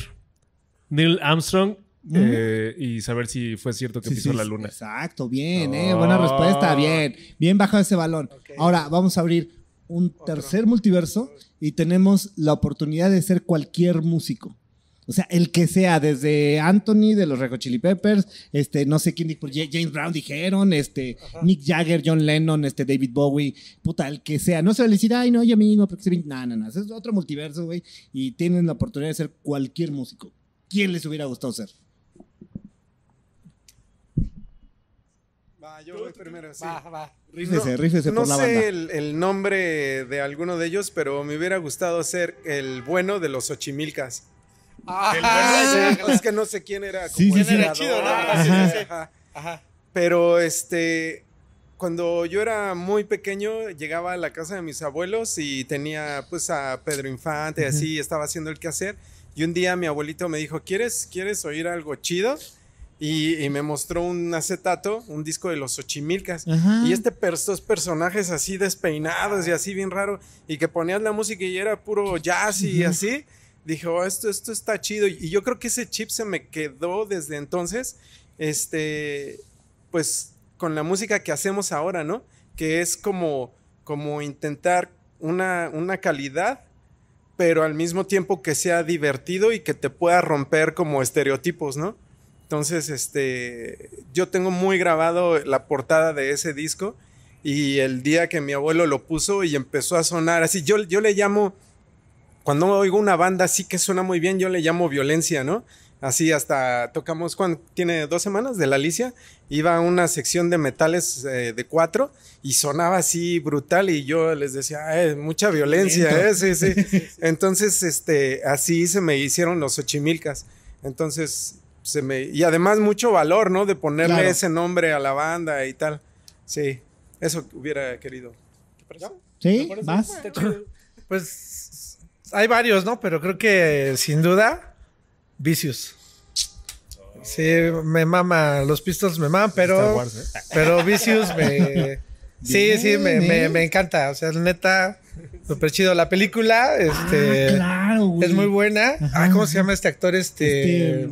Neil Armstrong eh, y saber si fue cierto que Sí, pisó sí, la luna. Exacto, bien, eh. Oh. Buena respuesta, bien. Bien bajado ese balón. Ahora vamos a abrir un tercer multiverso y tenemos la oportunidad de ser cualquier músico. O sea, el que sea, desde Anthony de los Red Hot Chili Peppers, este, no sé quién dijo, Ja- James Brown dijeron, este, Mick Jagger, John Lennon, este, David Bowie, puta, el que sea. No se va a decir, ay, no, yo mismo, porque se ven-". No, no, no, es otro multiverso, güey, y tienen la oportunidad de ser cualquier músico. ¿Quién les hubiera gustado ser? Va, yo voy primero, sí. Va, va. Rífese, No- rífese no por la sé banda. El, el nombre de alguno de ellos, pero me hubiera gustado ser el bueno de los Ochimilcas. Ah, Sí, es que no sé quién era. Sí, como sí. Era chido, ¿no? Ajá. Ajá. Pero este, cuando yo era muy pequeño, llegaba a la casa de mis abuelos y tenía pues a Pedro Infante, así, estaba haciendo el quehacer. Y un día mi abuelito me dijo, ¿quieres, ¿quieres oír algo chido? Y, y me mostró un acetato, un disco de los Ochimilcas. Ajá. Y este per- estos personajes así despeinados y así bien raro, y que ponías la música y era puro jazz y así, dije, oh, esto, esto está chido. Y yo creo que ese chip se me quedó desde entonces, este, pues con la música que hacemos ahora, ¿no? Que es como, como intentar una, una calidad, pero al mismo tiempo que sea divertido y que te pueda romper como estereotipos, ¿no? Entonces, este, yo tengo muy grabado la portada de ese disco y el día que mi abuelo lo puso y empezó a sonar así, yo, yo le llamo, cuando oigo una banda así que suena muy bien, yo le llamo violencia, ¿no? Así hasta tocamos, cuando tiene dos semanas de la Alicia, iba a una sección de metales eh, de cuatro y sonaba así brutal y yo les decía, "Ay, mucha violencia, ¿eh? Sí, sí. Entonces, este, así se me hicieron los ochimilcas. Entonces, se me, y además mucho valor, ¿no? De ponerle Claro. ese nombre a la banda y tal. Sí, eso hubiera querido. ¿Sí? ¿Vas? Pues hay varios, ¿no? Pero creo que sin duda, Vicious. Sí, me mama, los Pistols me maman, pero, Wars, ¿eh? pero Vicious me... Sí, sí, me, me- me encanta. O sea, neta, súper chido. La película, este... Ah, claro, güey. Es muy buena. Ah, ¿cómo se llama este actor? Este. Este,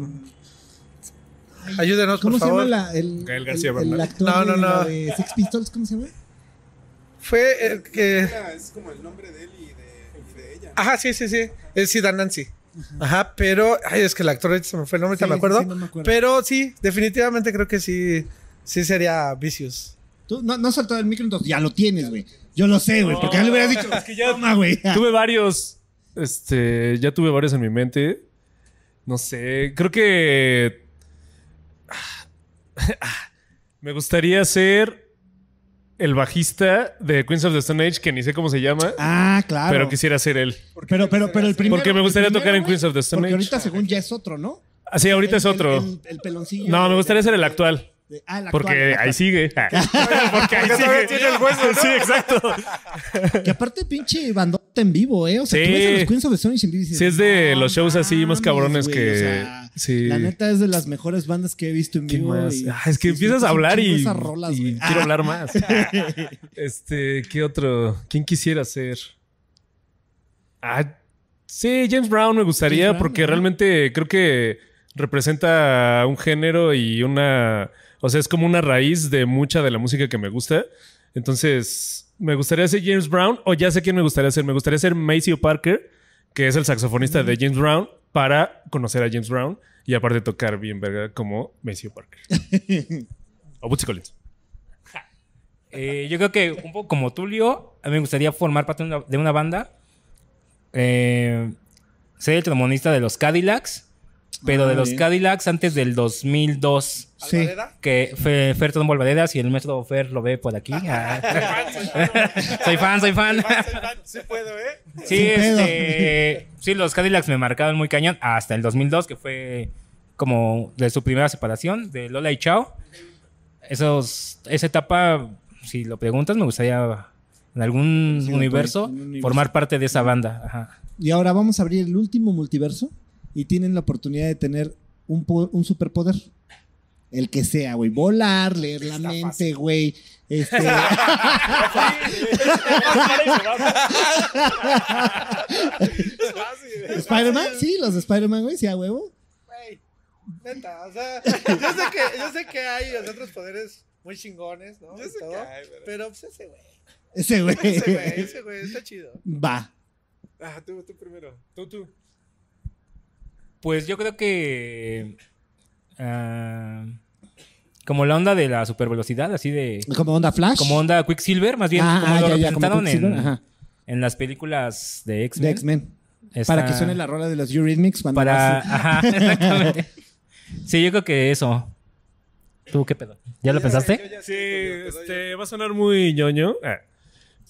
Ayúdenos, ¿Cómo por se llama favor. la, el, Gael García el- el actor No, no, de, no. de Sex Pistols? ¿Cómo se llama? Fue el que. Es como el nombre de él y de, de. Ajá, sí, sí, sí. Es Sid Nancy. Ajá, pero. Ay, es que el actor se me fue el nombre, Sí, te me acuerdo. sí, no me acuerdo. Pero sí, definitivamente creo que sí. Sí sería Vicious. Tú no, no has soltado el micro, entonces ya lo tienes, güey. Yo lo sé, güey, porque ya le hubieras dicho. Es que ya- Toma, güey. Tuve varios. Este. Ya tuve varios en mi mente. No sé. Creo que. Me gustaría ser el bajista de Queens of the Stone Age, que ni sé cómo se llama. Ah, claro. Pero quisiera ser él. Pero, pero, pero el primero. Porque me gustaría primero, tocar en Queens of the Stone Porque Age. ahorita, según ya es otro, ¿no? Así, ahorita El- es otro. El, el- el peloncillo. No, me gustaría ser el actual. De- ah, el actual, Porque el ahí sigue. Porque ahí sigue. tiene el hueso, ¿no? Sí, exacto. Que aparte, pinche bandota en vivo, ¿eh? O sea, Sí. tú ves a los Queens of the Stone Age en vivo y dices, Sí, es de "No los shows así más cabrones güey", que- o sea, sí. La neta es de las mejores bandas que he visto en ¿Qué vivo. más? y- Ah, es que empiezas a hablar y, esas rolas, y güey. quiero Ah, hablar más. este, ¿qué otro? ¿Quién quisiera ser? Ah, sí, James Brown me gustaría Brown, porque realmente creo que representa un género y una, o sea, es como una raíz de mucha de la música que me gusta. Entonces, me gustaría ser James Brown o ya sé quién me gustaría ser. Me gustaría ser Maceo Parker, que es el saxofonista de James Brown, para conocer a James Brown y aparte tocar bien verga como Maceo Parker. o Bootsy Collins. Eh, yo creo que un poco como Tulio, a mí me gustaría formar parte de una, de una banda. Eh, ser el trombonista de los Cadillacs, pero Ah, de los bien. Cadillacs antes del 2002. Sí. Que Fe- Fer trombó Valderas y el maestro Fer lo ve por aquí. Ah. soy fan, soy fan. Sí puedo, ¿eh? Sí, Sin pedo. este, sí, los Cadillacs me marcaron muy cañón hasta el 2002, que fue como de su primera separación de Lola y Chao. Esos, esa etapa, si lo preguntas, me gustaría en algún Sí, universo en un universo. formar parte de esa banda. Ajá. Y ahora vamos a abrir el último multiverso y tienen la oportunidad de tener un, un superpoder. El que sea, güey. Volar, leer la mente, güey. Este. Spider-Man, sí, los de Spider-Man, güey, sí, a huevo. Güey, neta, o sea, yo sé que, yo sé que hay otros poderes muy chingones, ¿no? Yo sé todo, que hay, pero- pero pues ese güey, Ese güey. ese güey, ese güey está chido. Va. Ah, tú, tú primero. Tú, tú. Pues yo creo que. ah, como la onda de la supervelocidad, así de. Como onda Flash. Como onda Quicksilver, más bien Ah, como ah, lo ya, ya, como representaron en, Quicksilver, ajá. en las películas de De X-Men. X-Men. Está- Para que suene la rola de los Eurythmics cuando Para. vas- Ajá, exactamente. Sí, yo creo que eso. ¿Tú qué pedo? ¿Ya lo Yo pensaste? yo ya Sí, este, va a sonar muy ñoño. ah,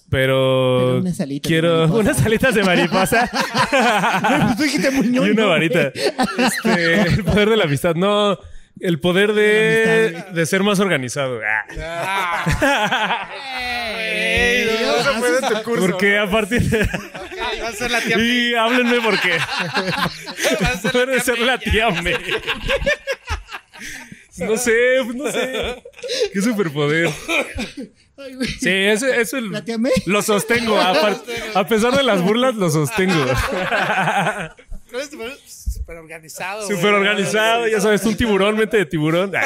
Pero, alitas de quiero unas alitas de mariposa Tú dijiste muy y una varita. Este, el poder de la amistad. No, el poder De de, ser más organizado. Ah. Ey, no, Eso fue de tu curso. Porque a partir de... ok, va a ser la tía Y háblenme porque Va a ser la puede tía ser la tía May. No sé, pues no sé. Qué superpoder. Ay, güey. Sí, eso, eso ¿La tía May? lo sostengo. A, par- a pesar de las burlas, lo sostengo. ¿Cuál es tu poder? Súper organizado. Súper organizado, ya sabes, un tiburón, mente de tiburón.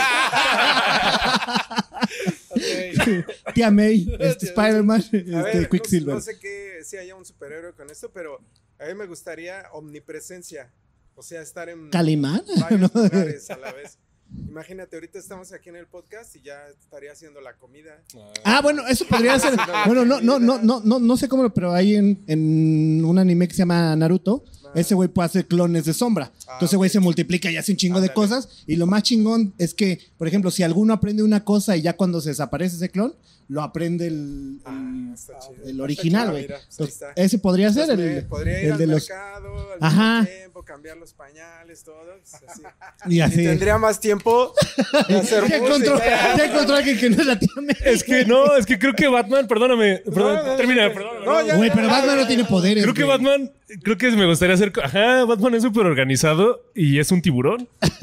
Ok. Tía May, este, Spider-Man, este, no- Quicksilver. No, sé qué, si haya un superhéroe con esto, pero a mí me gustaría omnipresencia. O sea, estar en Calimán. varios ¿no? lugares a la vez. Imagínate, ahorita estamos aquí en el podcast y ya estaría haciendo la comida. Ah, bueno, eso podría ser. Bueno, no, no, no, no, no, no sé cómo, pero hay en, en un anime que se llama Naruto. Ese güey puede hacer clones de sombra. Entonces, güey se multiplica y hace un chingo de Ándale. cosas. Y lo más chingón es que, por ejemplo, si alguno aprende una cosa y ya cuando se desaparece ese clon, lo aprende el, Ah, está chido. el Está original, güey. ese podría ser el, podría ir el al de los. mercado al Ajá. tiempo, cambiar los pañales, todo. pues, así. Y Y así. tendría más tiempo de hacer Ya encontró, ya encontró alguien que no es la tía May. Es que no, es que creo que Batman, perdóname, perdón, No, no, termina, no, perdóname. no, ya, Güey, pero ya, Batman ya, no tiene poderes. Creo que. Batman, creo que me gustaría hacer. Ajá, Batman es súper organizado y es un tiburón.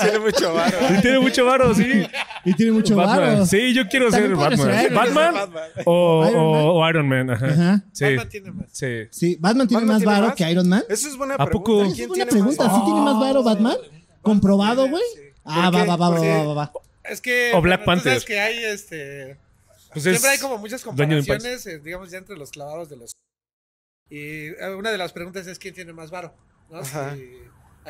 Tiene mucho varo. Y tiene mucho varo, sí. Y tiene mucho Batman. varo. Sí, yo quiero ser Batman. ser. Batman, Batman. o, Iron o- Man. o Iron Man. Ajá. Ajá. Sí, Batman tiene más. sí. Sí, Batman tiene ¿Batman más varo que Iron Man. Eso es buena ¿A pregunta. poco? ¿Quién Una tiene pregunta, más ¿sí tiene más varo Batman? ¿Comprobado, güey? Sí. Ah, ¿Por va, va, va, va, va, va, va. Es que. O Black bueno, tú sabes Panther. que hay este. Pues es Siempre hay como muchas comparaciones, eh, digamos, ya entre los clavados de los. Y eh, una de las preguntas es quién tiene más varo, ¿no? Si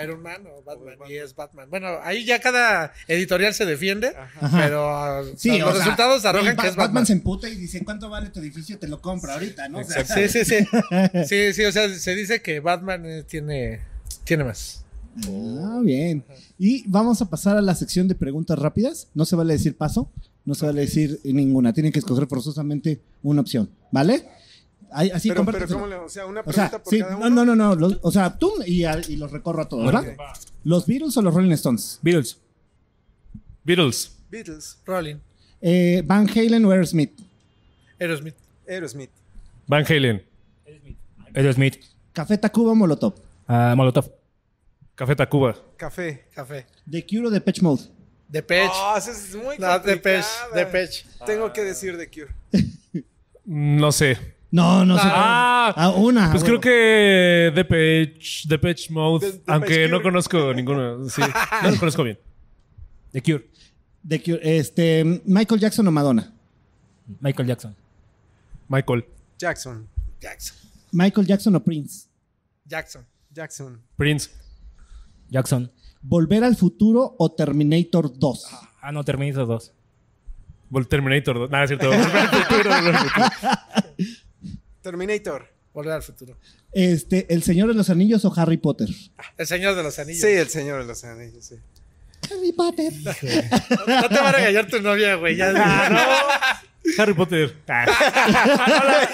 Iron Man o Batman, y es Batman. Bueno, ahí ya cada editorial se defiende, Ajá. pero ah, Sí, sea, los sea, resultados güey, arrojan que es Batman. Batman. se emputa y dice, ¿cuánto vale tu edificio? Te lo compro ahorita, ¿no? O sea, Sí, sí, sí. Sí, sí, o sea, se dice que Batman eh, tiene, tiene más. Ah, bien. Y vamos a pasar a la sección de preguntas rápidas. No se vale decir paso, no se vale decir ninguna. Tienen que escoger forzosamente una opción, ¿vale? Ahí- así Pero, pero compárteselo. ¿cómo le, o sea, una O pregunta sea, por sí, cada no, uno. no, no, no. los- o sea, tú y, a- y los recorro a todos, ¿verdad? ¿Los Beatles o los Rolling Stones? Beatles. Beatles. Beatles, Rolling, Eh, Van Halen o Aerosmith. Aerosmith, Aerosmith, Van Halen. Aerosmith. Café Tacuba o Molotov. Ah, Molotov. Café Tacuba. café. Café. The Cure o Depeche Mode. Depeche. Ah, eso es muy no, Depeche, complicada. Depeche. Tengo que decir The Cure. No sé. No, no sé. Ah, Ah, una. Pues creo que Depeche, Depeche Mode, De- Depeche aunque no Cure. conozco ninguno. Sí, no lo conozco bien. The Cure. The Cure. Este, Michael Jackson o Madonna. Michael Jackson. Michael. Jackson. Jackson. Michael Jackson o Prince. Jackson. Jackson. Prince. Jackson. Volver al futuro o Terminator 2. Ah, no, Terminator 2. Vol- Terminator. dos. Nada, es cierto. Volver al futuro, volver al futuro. Terminator. Volver al futuro. Este, El Señor de los Anillos o Harry Potter. El Señor de los Anillos. Sí, el señor de los anillos, sí. Harry Potter. No te va a regañar tu novia, güey. Ya, Harry Potter. Ah,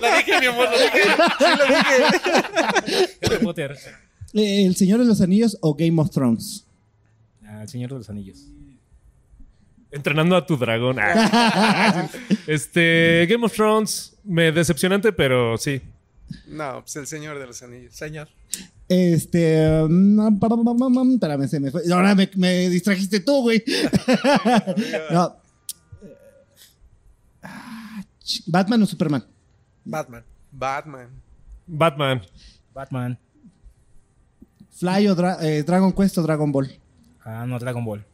Lo dije, mi amor, lo dije. Harry Potter. Eh, El Señor de los Anillos o Game of Thrones. Ah, el Señor de los Anillos. Entrenando a tu dragón. Ah. Este, Game of Thrones, me decepcionante, pero sí. No, pues el señor de los anillos. Señor. Este. Espérame, se me fue. Ahora me, me distrajiste tú, güey. no. Ah, Batman o Superman. Batman. Batman. Batman. Batman. Fly o Dra- eh, Dragon Quest o Dragon Ball. Ah, no, Dragon Ball.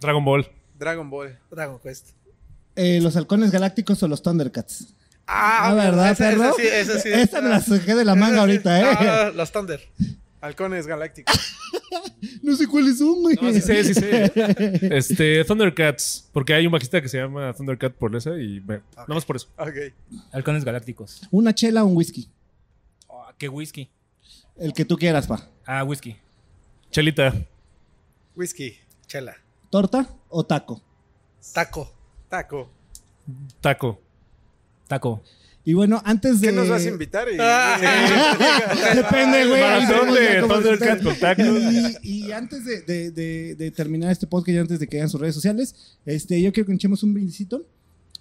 Dragon Ball. Dragon Ball. Dragon Quest. Eh, los halcones galácticos o los Thundercats. Ah, Ah, ¿verdad, esa, perro? esa sí, esa sí. Esta me la saqué de la manga sí. ahorita, ¿eh? Ah, los Thunder. Halcones galácticos. No sé cuáles son, güey. No, sí sé, sí sé. Este, Thundercats. Porque hay un bajista que se llama Thundercat por esa y me, nada más por eso. Ok. Halcones Galácticos. Una chela o un whisky. Oh, ¿Qué whisky? El que tú quieras, pa. Ah, whisky. Chelita. Whisky. Chela. ¿Torta o taco? Taco. Taco. Taco. Taco. Y bueno, antes de. ¿Qué nos vas a invitar? Y- Depende, güey. ahí Maratón vemos ya de cómo Thundercat está. con taco. Y, y antes de, de- de- de terminar este podcast y antes de que hagan sus redes sociales, este, yo quiero que echemos un brindisito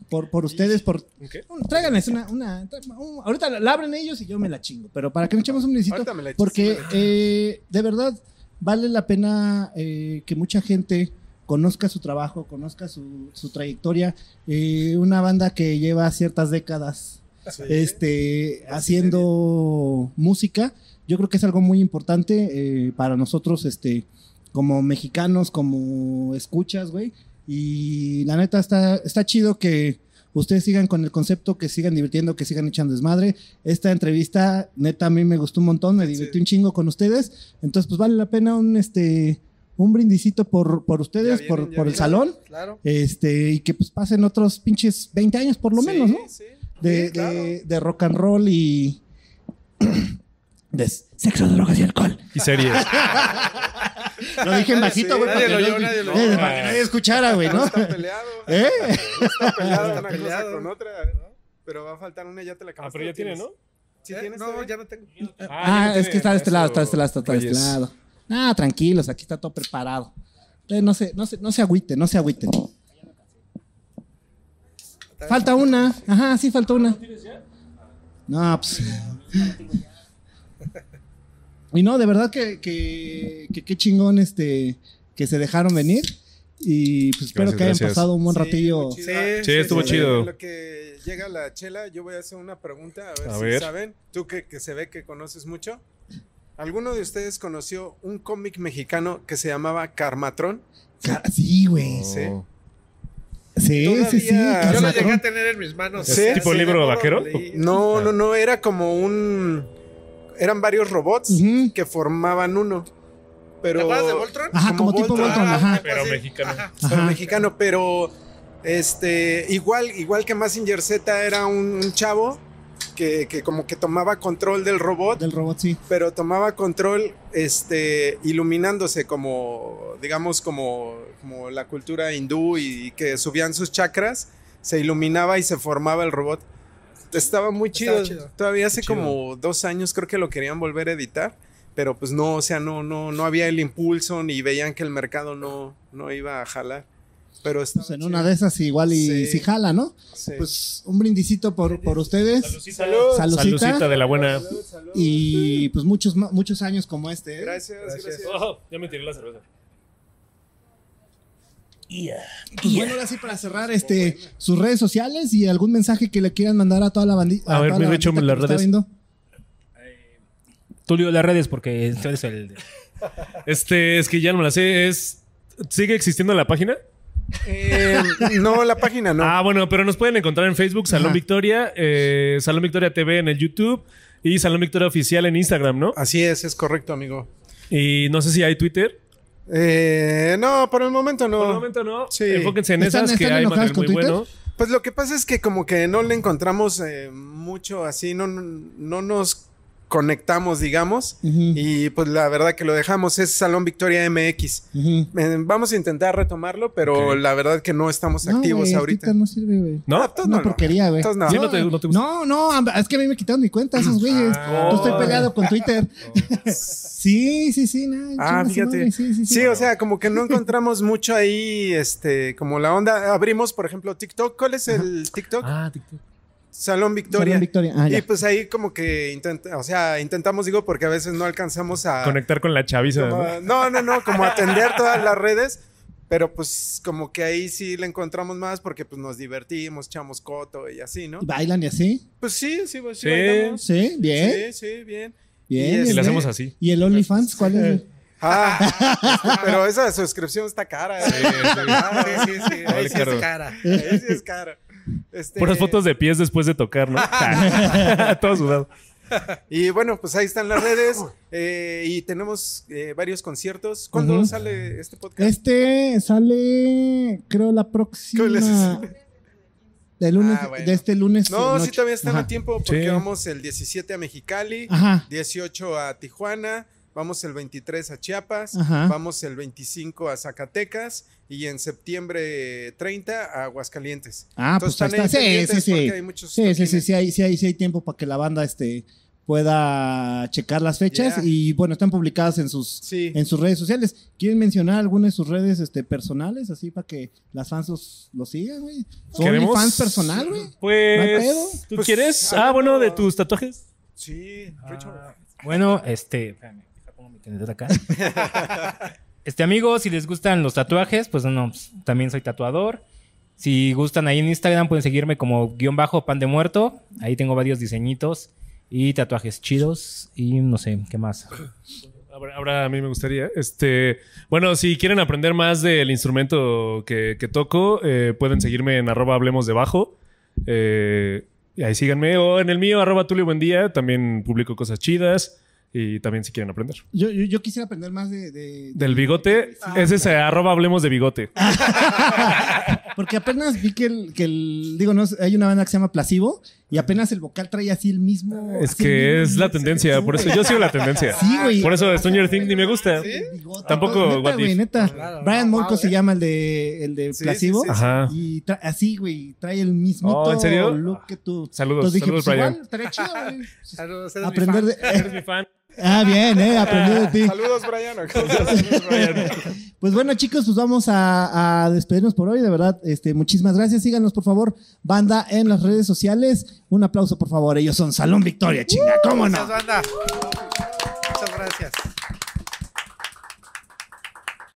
por, por ustedes, por. ¿Qué? Tráiganles una, una, un- ahorita la, la abren ellos y yo me la chingo, pero para que nos echemos un brindisito, Ahorita me la echas, porque eh, de verdad vale la pena eh, que mucha gente conozca su trabajo, conozca su, su trayectoria. Eh, una banda que lleva ciertas décadas Sí. este, haciendo música. Yo creo que es algo muy importante eh, para nosotros, este, como mexicanos, como escuchas, güey. Y la neta está, está chido que ustedes sigan con el concepto, que sigan divirtiendo, que sigan echando desmadre. Esta entrevista, neta, a mí me gustó un montón, me divertí un chingo con ustedes. Entonces, pues vale la pena un, este, un brindicito por, por ustedes, por, vienen, ya por el salón. Claro. Este, y que pues pasen otros pinches 20 años por lo Sí, menos, ¿no? sí. de, Sí, claro. de- de rock and roll y de sexo, drogas y alcohol. Y series. Lo dije en bajito, güey, Nadie para, lo que no- nadie lo eh, para que nadie escuchara, güey, No ¿no? está peleado. ¿Eh? No está peleado Está una peleado. cosa con otra. Pero va a faltar una, ya te la Ah, acabaste. pero ya tiene, ¿no? Sí, ¿Eh? tienes No, todavía? ya no tengo. Ah, es que está de este lado, está de este lado, está de este lado. Ah, tranquilos, aquí está todo preparado. Eh, no se, no se, no se agüiten, no se agüiten. Falta una. Ajá, sí, falta una. No, pues. Y no, de verdad que, que, que qué chingón este que se dejaron venir. Y pues espero Gracias, que hayan gracias. pasado un buen Sí, ratillo. Sí, Sí, estuvo En chido. lo que llega la chela, yo voy a hacer una pregunta, a ver A si ver. saben. Tú que, que se ve que conoces mucho. ¿Alguno de ustedes conoció un cómic mexicano que se llamaba Carmatrón? Ca- Sí, güey. Sí. Sí, sí, sí. Todavía- Yo lo llegué a tener en mis manos. ¿Sí? ¿Tipo libro poco lo vaquero? No, no, no, era como un... Eran varios robots que formaban uno. Pero... ¿Te acuerdas de Voltron? Ajá, como, tipo Voltron, ajá. Pero sí. mexicano. Ajá. pero Ajá. mexicano, pero este igual igual que Massinger Z era un, un chavo que, que como que tomaba control del robot, Del robot, sí. pero tomaba control este iluminándose como digamos como, como la cultura hindú y que subían sus chakras, se iluminaba y se formaba el robot. Estaba muy Estaba chido. chido. Todavía hace Chido. como dos años creo que lo querían volver a editar. Pero pues no, o sea, no, no, no había el impulso ni veían que el mercado no, no iba a jalar. Pero estaba Pues en chido. una de esas igual y Sí. si jala, ¿no? Sí. Pues un brindicito por, por ustedes. Salud. Saludcita. Saludcita de la buena. Salud, salud. Y pues muchos, muchos años como este. ¿eh? Gracias, Gracias. gracias. Oh, ya me tiré la cerveza. Pues bueno, ahora sí para cerrar este sus redes sociales y algún mensaje que le quieran mandar a toda la bandita. A ver, mi Richo, las redes. Tulio, las redes, porque tú eres el. Este, es que ya no me la sé. Es. ¿Sigue existiendo la página? Eh, no, la página no. Ah, bueno, pero nos pueden encontrar en Facebook, Salón Ajá. Victoria, eh, Salón Victoria TV en el YouTube y Salón Victoria Oficial en Instagram, ¿no? Así es, es correcto, amigo. Y no sé si hay Twitter. Eh, no, por el momento no. Por el momento no. Sí. Enfóquense en ¿Están- esas que están hay enojados material con muy Twitter? bueno. Pues lo que pasa es que como que no le encontramos eh, mucho así, no, no nos conectamos, digamos. Ujú. Y pues la verdad que lo dejamos, es Salón Victoria MX. Ujú. Eh, vamos a intentar retomarlo, pero Ok. la verdad que no estamos No, activos el ahorita. No sirve, güey. ¿No? Ah, Una no, no. porquería, güey. Todos no. Sí, no te- no te gusta. No, no, es que a mí me quitaron mi cuenta esos güeyes. Ah. Yo estoy peleado con Twitter. sí, sí, sí. No, Ah, fíjate. madre, Sí, sí, sí. Sí, o sea, como que no encontramos mucho ahí, este, como la onda. Abrimos, por ejemplo, TikTok. ¿Cuál es el TikTok? Ah, TikTok. Salón Victoria. Salón Victoria. Ah, y pues ahí como que intenta, o sea, intentamos, digo, porque a veces no alcanzamos a... Conectar con la chaviza. como ¿no? no, no, no, como atender todas las redes. Pero pues como que ahí sí le encontramos más porque pues nos divertimos, echamos coto y así, ¿no? ¿Y ¿Bailan y así? Pues sí, sí, pues, sí, Sí. bailamos. Sí, bien. Sí, sí, bien. Bien. Y bien, Y este- la bien. hacemos así. ¿Y el OnlyFans cuál es? Ah, este, pero esa suscripción está cara. ¿eh? Sí, sí, sí. Ahí Vale, sí caro. es cara. Ahí sí es cara. Este, Puras fotos de pies después de tocar, ¿no? Todo sudado. Y bueno, pues ahí están las redes eh, y tenemos eh, varios conciertos. ¿Cuándo Ujú. sale este podcast? Este sale, creo, la próxima. ¿Cómo les- De, lunes, Ah, bueno. de este lunes. No, noche. sí todavía están Ajá. a tiempo porque Sí. vamos el 17 a Mexicali, Ajá. 18 a Tijuana, vamos el 23 a Chiapas, Ajá. vamos el 25 a Zacatecas y en septiembre 30 a Aguascalientes. Ah, pues ahí están está. Sí, sí, sí. hay muchos Sí, sí, sí, sí, hay, sí, hay, sí hay tiempo para que la banda este, pueda checar las fechas Yeah. y bueno, están publicadas en sus, Sí. en sus redes sociales. ¿Quieren mencionar alguna de sus redes este, personales así para que las fans los, los sigan, güey? ¿Son ¿Queremos? fans personal, güey? ¿No Pues, pedo? ¿tú Pues, quieres? a Ah, bueno, no. de tus tatuajes. Sí, Richard. Bueno, este. espérame, Este, amigos, si les gustan los tatuajes, pues no, pues, también soy tatuador. Si gustan ahí en Instagram, pueden seguirme como guion bajo pan de muerto. Ahí tengo varios diseñitos y tatuajes chidos. Y no sé, ¿qué más? Ahora, a mí me gustaría. Este, bueno, si quieren aprender más del instrumento que, toco, eh, pueden seguirme en arroba hablemos de bajo. Eh, y ahí síganme. O en el mío, arroba Tulio Buendía. También publico cosas chidas. Y también si quieren aprender. Yo, yo, yo quisiera aprender más de... de- Del de- bigote, ese es eh, arroba hablemos de bigote. Porque apenas vi que el, que el- digo, no, hay una banda que se llama Placebo y apenas el vocal trae así el mismo. Es que mismo- es la tendencia. Por eso yo sigo la tendencia. Sí, güey. Por eso Stranger Things ni me gusta. Bigote, Tampoco. Neta, What güey, neta. Claro, Brian no, Molko se eh. llama el de, el de Sí, Placebo. sí, sí, Ajá. Y tra- así, güey, trae el mismo Oh, ¿en serio? look que tú. Saludos, Entonces dije, saludos, pues Brian. igual, chido, güey. Saludos, eres mi Aprender fan. de... Eres mi fan. Ah, bien, eh, aprendí de ti. Saludos, Brian. Pues bueno, chicos, pues vamos a, a despedirnos por hoy. De verdad, este, muchísimas gracias. Síganos, por favor, banda en las redes sociales. Un aplauso, por favor. Ellos son Salón Victoria, chinga. ¿Cómo no? Gracias, banda. Muchas gracias.